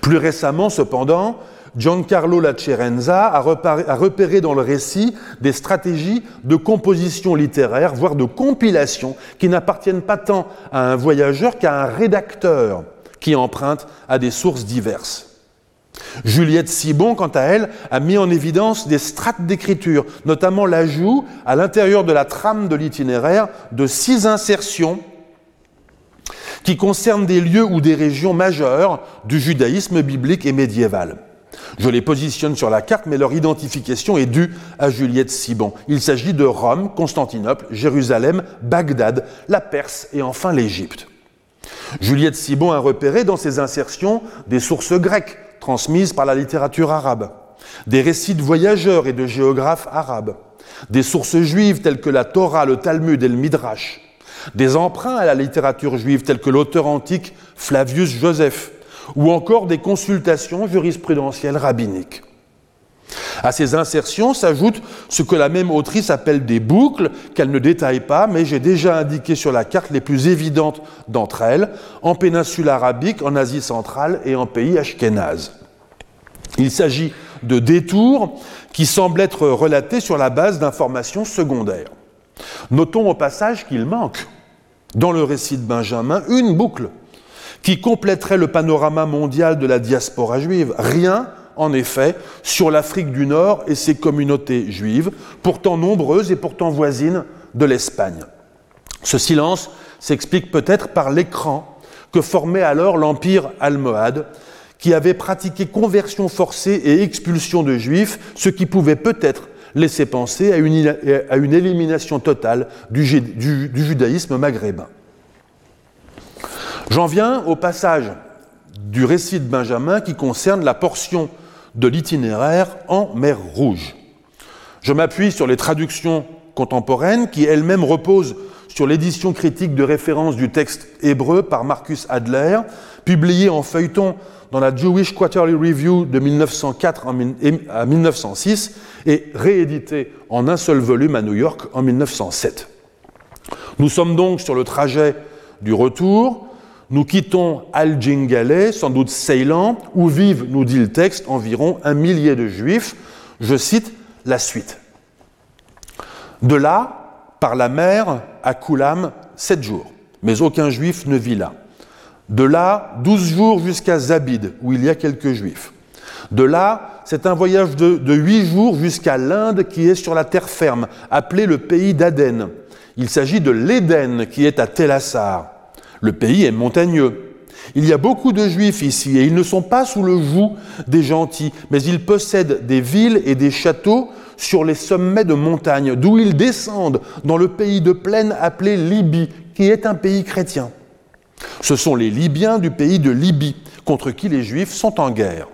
Plus récemment, cependant, Giancarlo Lacerenza a repéré dans le récit des stratégies de composition littéraire, voire de compilation, qui n'appartiennent pas tant à un voyageur qu'à un rédacteur qui emprunte à des sources diverses. Juliette Sibon, quant à elle, a mis en évidence des strates d'écriture, notamment l'ajout, à l'intérieur de la trame de l'itinéraire, de six insertions qui concernent des lieux ou des régions majeures du judaïsme biblique et médiéval. Je les positionne sur la carte, mais leur identification est due à Juliette Sibon. Il s'agit de Rome, Constantinople, Jérusalem, Bagdad, la Perse et enfin l'Égypte. Juliette Sibon a repéré dans ses insertions des sources grecques transmises par la littérature arabe, des récits de voyageurs et de géographes arabes, des sources juives telles que la Torah, le Talmud et le Midrash, des emprunts à la littérature juive tels que l'auteur antique Flavius Joseph, ou encore des consultations jurisprudentielles rabbiniques. À ces insertions s'ajoute ce que la même autrice appelle des boucles, qu'elle ne détaille pas, mais j'ai déjà indiqué sur la carte les plus évidentes d'entre elles, en péninsule arabique, en Asie centrale et en pays ashkénaze. Il s'agit de détours qui semblent être relatés sur la base d'informations secondaires. Notons au passage qu'il manque, dans le récit de Benjamin, une boucle qui compléterait le panorama mondial de la diaspora juive. Rien, en effet, sur l'Afrique du Nord et ses communautés juives, pourtant nombreuses et pourtant voisines de l'Espagne. Ce silence s'explique peut-être par l'écran que formait alors l'Empire almohade, qui avait pratiqué conversion forcée et expulsion de juifs, ce qui pouvait peut-être laisser penser à une, élimination totale du judaïsme maghrébin. J'en viens au passage du récit de Benjamin qui concerne la portion de l'itinéraire en mer Rouge. Je m'appuie sur les traductions contemporaines qui elles-mêmes reposent sur l'édition critique de référence du texte hébreu par Marcus Adler, publié en feuilleton dans la Jewish Quarterly Review de 1904 à 1906 et réédité en un seul volume à New York en 1907. Nous sommes donc sur le trajet du retour, nous quittons Al-Jingale, sans doute Ceylan, où vivent, nous dit le texte, environ un millier de juifs. Je cite la suite. De là, par la mer, à Koulam, sept jours, mais aucun juif ne vit là. De là, douze jours jusqu'à Zabid, où il y a quelques juifs. De là, c'est un voyage de, huit jours jusqu'à l'Inde qui est sur la terre ferme, appelée le pays d'Aden. Il s'agit de l'Éden qui est à Tel Assar. Le pays est montagneux. Il y a beaucoup de juifs ici et ils ne sont pas sous le joug des gentils, mais ils possèdent des villes et des châteaux sur les sommets de montagnes, d'où ils descendent dans le pays de plaine appelé Libye, qui est un pays chrétien. Ce sont les Libyens du pays de Libye, contre qui les Juifs sont en guerre.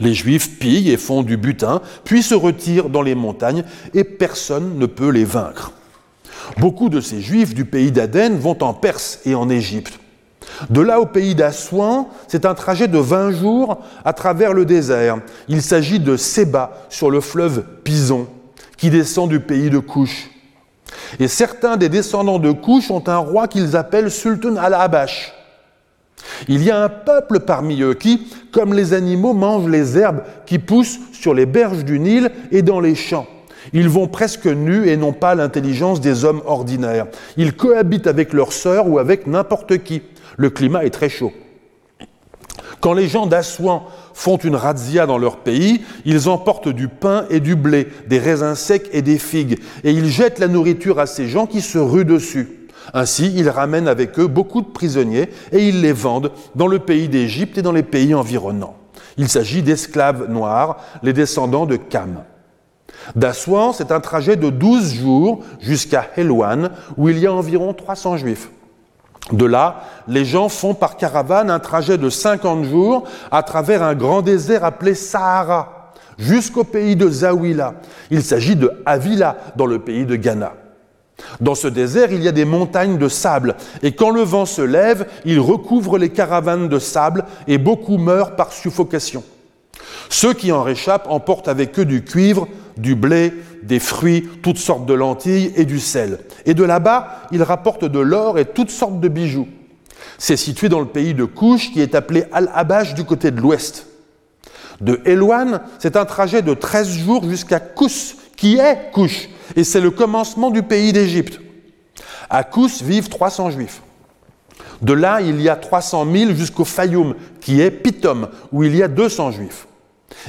Les Juifs pillent et font du butin, puis se retirent dans les montagnes, et personne ne peut les vaincre. Beaucoup de ces juifs du pays d'Aden vont en Perse et en Égypte. De là au pays d'Assouan, c'est un trajet de 20 jours à travers le désert. Il s'agit de Séba sur le fleuve Pison, qui descend du pays de Couche. Et certains des descendants de Couche ont un roi qu'ils appellent Sultan al-Abash. Il y a un peuple parmi eux qui, comme les animaux, mange les herbes qui poussent sur les berges du Nil et dans les champs. Ils vont presque nus et n'ont pas l'intelligence des hommes ordinaires. Ils cohabitent avec leurs sœurs ou avec n'importe qui. Le climat est très chaud. Quand les gens d'Assouan font une razzia dans leur pays, ils emportent du pain et du blé, des raisins secs et des figues, et ils jettent la nourriture à ces gens qui se ruent dessus. Ainsi, ils ramènent avec eux beaucoup de prisonniers et ils les vendent dans le pays d'Égypte et dans les pays environnants. Il s'agit d'esclaves noirs, les descendants de Cam. D'Assouan, c'est un trajet de 12 jours jusqu'à Helwan, où il y a environ 300 juifs. De là, les gens font par caravane un trajet de 50 jours à travers un grand désert appelé Sahara, jusqu'au pays de Zawila. Il s'agit de Avila, dans le pays de Ghana. Dans ce désert, il y a des montagnes de sable, et quand le vent se lève, il recouvre les caravanes de sable, et beaucoup meurent par suffocation. Ceux qui en réchappent emportent avec eux du cuivre, du blé, des fruits, toutes sortes de lentilles et du sel. Et de là-bas, ils rapportent de l'or et toutes sortes de bijoux. C'est situé dans le pays de Couche qui est appelé Al-Abash du côté de l'ouest. De Elouane, c'est un trajet de 13 jours jusqu'à Kous, qui est Couche, et c'est le commencement du pays d'Égypte. À Kous vivent 300 juifs. De là, il y a 300 000 jusqu'au Fayoum, qui est Pitom, où il y a 200 juifs.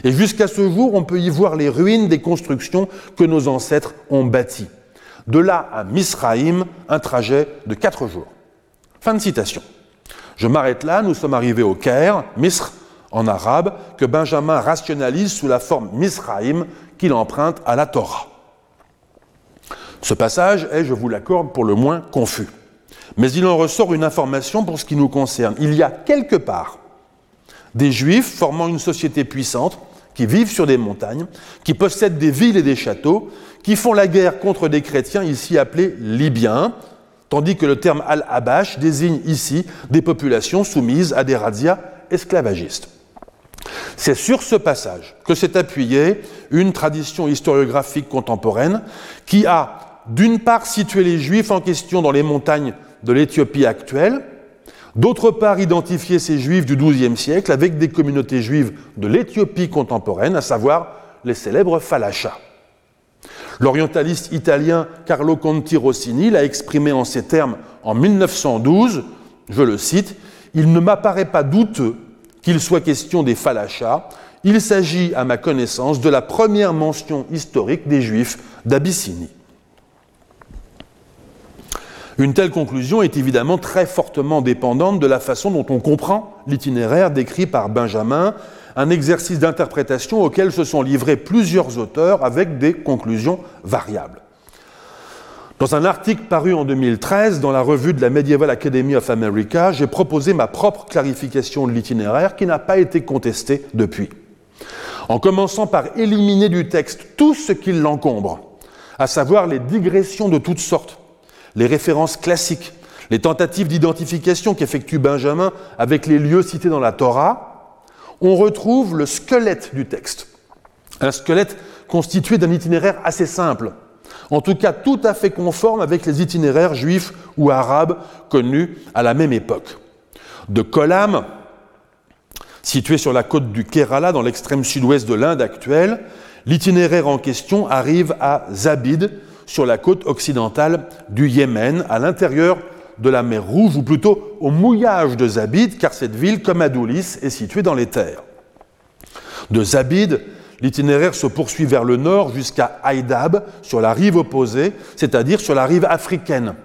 Et jusqu'à ce jour, on peut y voir les ruines des constructions que nos ancêtres ont bâties. De là à Misraïm, un trajet de 4 jours. Fin de citation. Je m'arrête là, nous sommes arrivés au Caire, Misr en arabe, que Benjamin rationalise sous la forme Misraïm qu'il emprunte à la Torah. Ce passage est, je vous l'accorde, pour le moins confus. Mais il en ressort une information pour ce qui nous concerne. Il y a quelque part des juifs formant une société puissante, qui vivent sur des montagnes, qui possèdent des villes et des châteaux, qui font la guerre contre des chrétiens ici appelés libyens, tandis que le terme al-Abash désigne ici des populations soumises à des razzias esclavagistes. C'est sur ce passage que s'est appuyée une tradition historiographique contemporaine qui a, d'une part, situé les Juifs en question dans les montagnes de l'Éthiopie actuelle, d'autre part, identifié ces Juifs du XIIe siècle avec des communautés juives de l'Éthiopie contemporaine, à savoir les célèbres Falachas. L'orientaliste italien Carlo Conti Rossini l'a exprimé en ces termes en 1912, je le cite, Il ne m'apparaît pas douteux qu'il soit question des Falachas, il s'agit, à ma connaissance, de la première mention historique des Juifs d'Abyssinie. Une telle conclusion est évidemment très fortement dépendante de la façon dont on comprend l'itinéraire décrit par Benjamin un exercice d'interprétation auquel se sont livrés plusieurs auteurs avec des conclusions variables. Dans un article paru en 2013 dans la revue de la Medieval Academy of America, j'ai proposé ma propre clarification de l'itinéraire qui n'a pas été contestée depuis. En commençant par éliminer du texte tout ce qui l'encombre, à savoir les digressions de toutes sortes, les références classiques, les tentatives d'identification qu'effectue Benjamin avec les lieux cités dans la Torah, on retrouve le squelette du texte. Un squelette constitué d'un itinéraire assez simple, en tout cas tout à fait conforme avec les itinéraires juifs ou arabes connus à la même époque. De Kolam, situé sur la côte du Kerala dans l'extrême sud-ouest de l'Inde actuelle, l'itinéraire en question arrive à Zabid, sur la côte occidentale du Yémen, à l'intérieur de la mer Rouge, ou plutôt au mouillage de Zabid, car cette ville, comme Adoulis, est située dans les terres. De Zabid, l'itinéraire se poursuit vers le nord jusqu'à Haïdab, sur la rive opposée, c'est-à-dire sur la rive africaine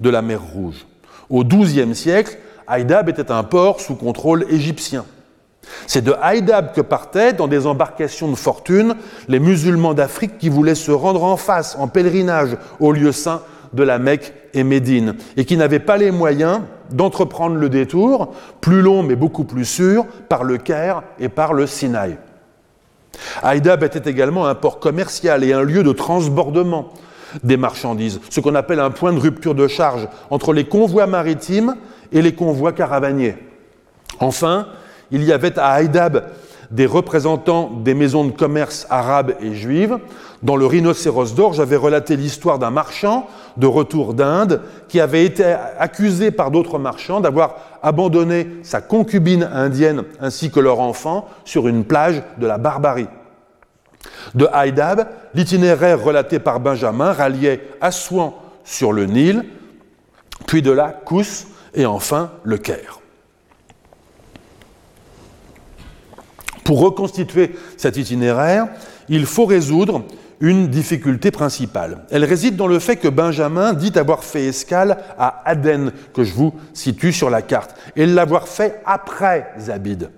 de la mer Rouge. Au XIIe siècle, Haïdab était un port sous contrôle égyptien. C'est de Haïdab que partaient, dans des embarcations de fortune, les musulmans d'Afrique qui voulaient se rendre en face, en pèlerinage, au lieu saint de la Mecque et Médine, et qui n'avaient pas les moyens d'entreprendre le détour, plus long mais beaucoup plus sûr, par le Caire et par le Sinaï. Haïdab était également un port commercial et un lieu de transbordement des marchandises, ce qu'on appelle un point de rupture de charge entre les convois maritimes et les convois caravaniers. Enfin, il y avait à Haïdab des représentants des maisons de commerce arabes et juives. Dans le Rhinocéros d'or, j'avais relaté l'histoire d'un marchand de retour d'Inde qui avait été accusé par d'autres marchands d'avoir abandonné sa concubine indienne ainsi que leur enfant sur une plage de la barbarie. De Haïdab, l'itinéraire relaté par Benjamin ralliait Assouan sur le Nil, puis de là Kous et enfin le Caire. Pour reconstituer cet itinéraire, il faut résoudre une difficulté principale. Elle réside dans le fait que Benjamin dit avoir fait escale à Aden, que je vous situe sur la carte, et l'avoir fait après Zabid.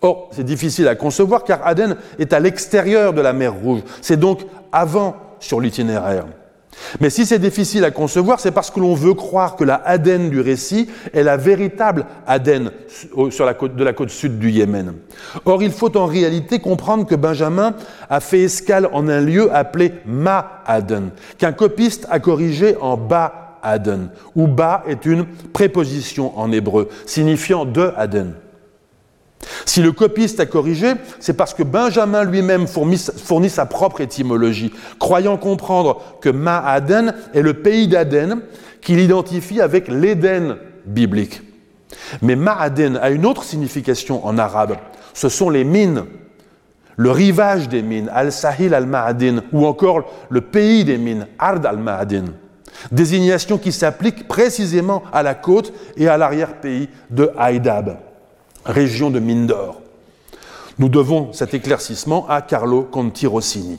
Or, c'est difficile à concevoir car Aden est à l'extérieur de la mer Rouge. C'est donc avant sur l'itinéraire. Mais si c'est difficile à concevoir, c'est parce que l'on veut croire que la Aden du récit est la véritable Aden de la côte sud du Yémen. Or, il faut en réalité comprendre que Benjamin a fait escale en un lieu appelé Ma-Aden, qu'un copiste a corrigé en Ba-Aden, où Ba est une préposition en hébreu, signifiant de Aden. Si le copiste a corrigé, c'est parce que Benjamin lui-même fournit, sa propre étymologie, croyant comprendre que Ma'aden est le pays d'Aden qu'il identifie avec l'Éden biblique. Mais Ma'aden a une autre signification en arabe. Ce sont les mines, le rivage des mines, Al-Sahil al-Ma'adin, ou encore le pays des mines, Ard al-Ma'adin. Désignation qui s'applique précisément à la côte et à l'arrière-pays de Haïdab région de mine d'or. Nous devons cet éclaircissement à Carlo Conti Rossini.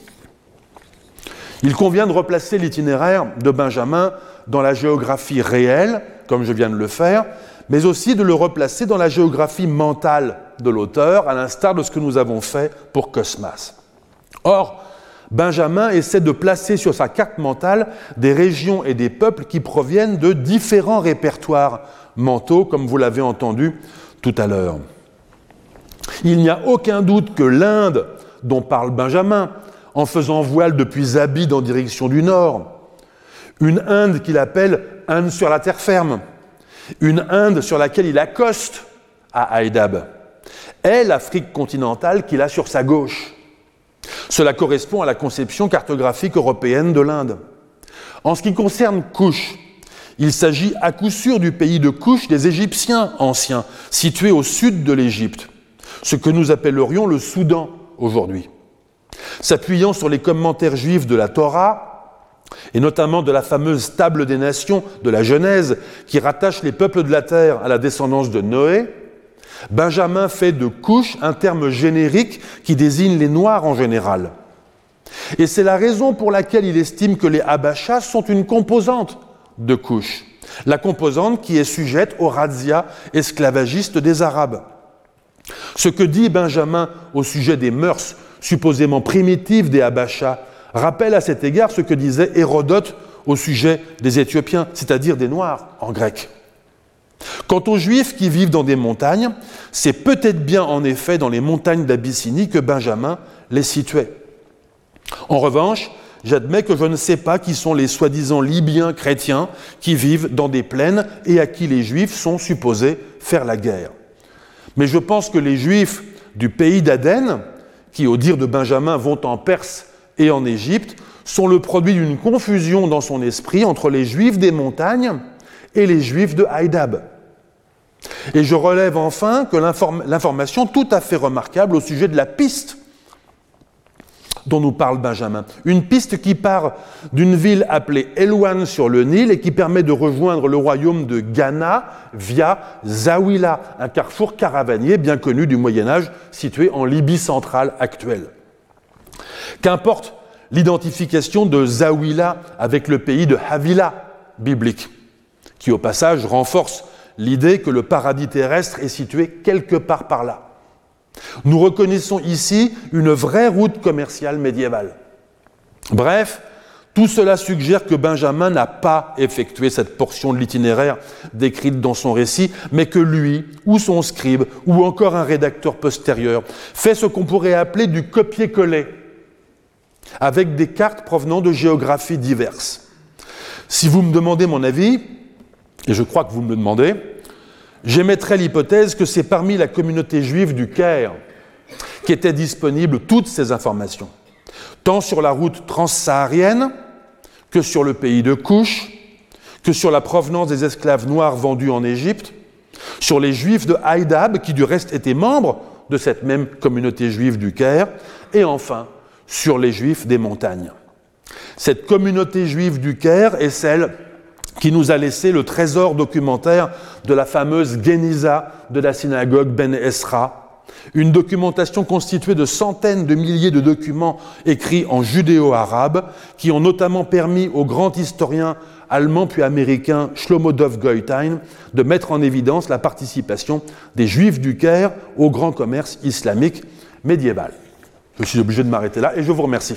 Il convient de replacer l'itinéraire de Benjamin dans la géographie réelle, comme je viens de le faire, mais aussi de le replacer dans la géographie mentale de l'auteur, à l'instar de ce que nous avons fait pour Cosmas. Or, Benjamin essaie de placer sur sa carte mentale des régions et des peuples qui proviennent de différents répertoires mentaux, comme vous l'avez entendu tout à l'heure. Il n'y a aucun doute que l'Inde, dont parle Benjamin, en faisant voile depuis Zabid en direction du nord, une Inde qu'il appelle Inde sur la terre ferme, une Inde sur laquelle il accoste à Haïdab, est l'Afrique continentale qu'il a sur sa gauche. Cela correspond à la conception cartographique européenne de l'Inde. En ce qui concerne Couche, il s'agit à coup sûr du pays de couche des Égyptiens anciens, situé au sud de l'Égypte, ce que nous appellerions le Soudan aujourd'hui. S'appuyant sur les commentaires juifs de la Torah, et notamment de la fameuse table des nations de la Genèse, qui rattache les peuples de la terre à la descendance de Noé, Benjamin fait de couche un terme générique qui désigne les Noirs en général. Et c'est la raison pour laquelle il estime que les Abachas sont une composante de couche, la composante qui est sujette aux razzias esclavagistes des Arabes. Ce que dit Benjamin au sujet des mœurs supposément primitives des Habachas rappelle à cet égard ce que disait Hérodote au sujet des Éthiopiens, c'est-à-dire des Noirs en grec. Quant aux Juifs qui vivent dans des montagnes, c'est peut-être bien en effet dans les montagnes d'Abyssinie que Benjamin les situait. En revanche, J'admets que je ne sais pas qui sont les soi-disant Libyens chrétiens qui vivent dans des plaines et à qui les Juifs sont supposés faire la guerre. Mais je pense que les Juifs du pays d'Aden, qui au dire de Benjamin vont en Perse et en Égypte, sont le produit d'une confusion dans son esprit entre les Juifs des montagnes et les Juifs de Haïdab. Et je relève enfin que l'information tout à fait remarquable au sujet de la piste dont nous parle Benjamin. Une piste qui part d'une ville appelée Elouane sur le Nil et qui permet de rejoindre le royaume de Ghana via Zawila, un carrefour caravanier bien connu du Moyen Âge situé en Libye centrale actuelle. Qu'importe l'identification de Zawila avec le pays de Havila biblique, qui au passage renforce l'idée que le paradis terrestre est situé quelque part par là. Nous reconnaissons ici une vraie route commerciale médiévale. Bref, tout cela suggère que Benjamin n'a pas effectué cette portion de l'itinéraire décrite dans son récit, mais que lui, ou son scribe, ou encore un rédacteur postérieur, fait ce qu'on pourrait appeler du copier-coller, avec des cartes provenant de géographies diverses. Si vous me demandez mon avis, et je crois que vous me le demandez, J'émettrai l'hypothèse que c'est parmi la communauté juive du Caire qu'étaient disponibles toutes ces informations, tant sur la route transsaharienne que sur le pays de Couche, que sur la provenance des esclaves noirs vendus en Égypte, sur les juifs de Haïdab, qui du reste étaient membres de cette même communauté juive du Caire, et enfin sur les juifs des montagnes. Cette communauté juive du Caire est celle qui nous a laissé le trésor documentaire de la fameuse Geniza de la synagogue Ben Esra, une documentation constituée de centaines de milliers de documents écrits en judéo-arabe qui ont notamment permis au grand historien allemand puis américain Shlomo Dov Goitain de mettre en évidence la participation des Juifs du Caire au grand commerce islamique médiéval. Je suis obligé de m'arrêter là et je vous remercie.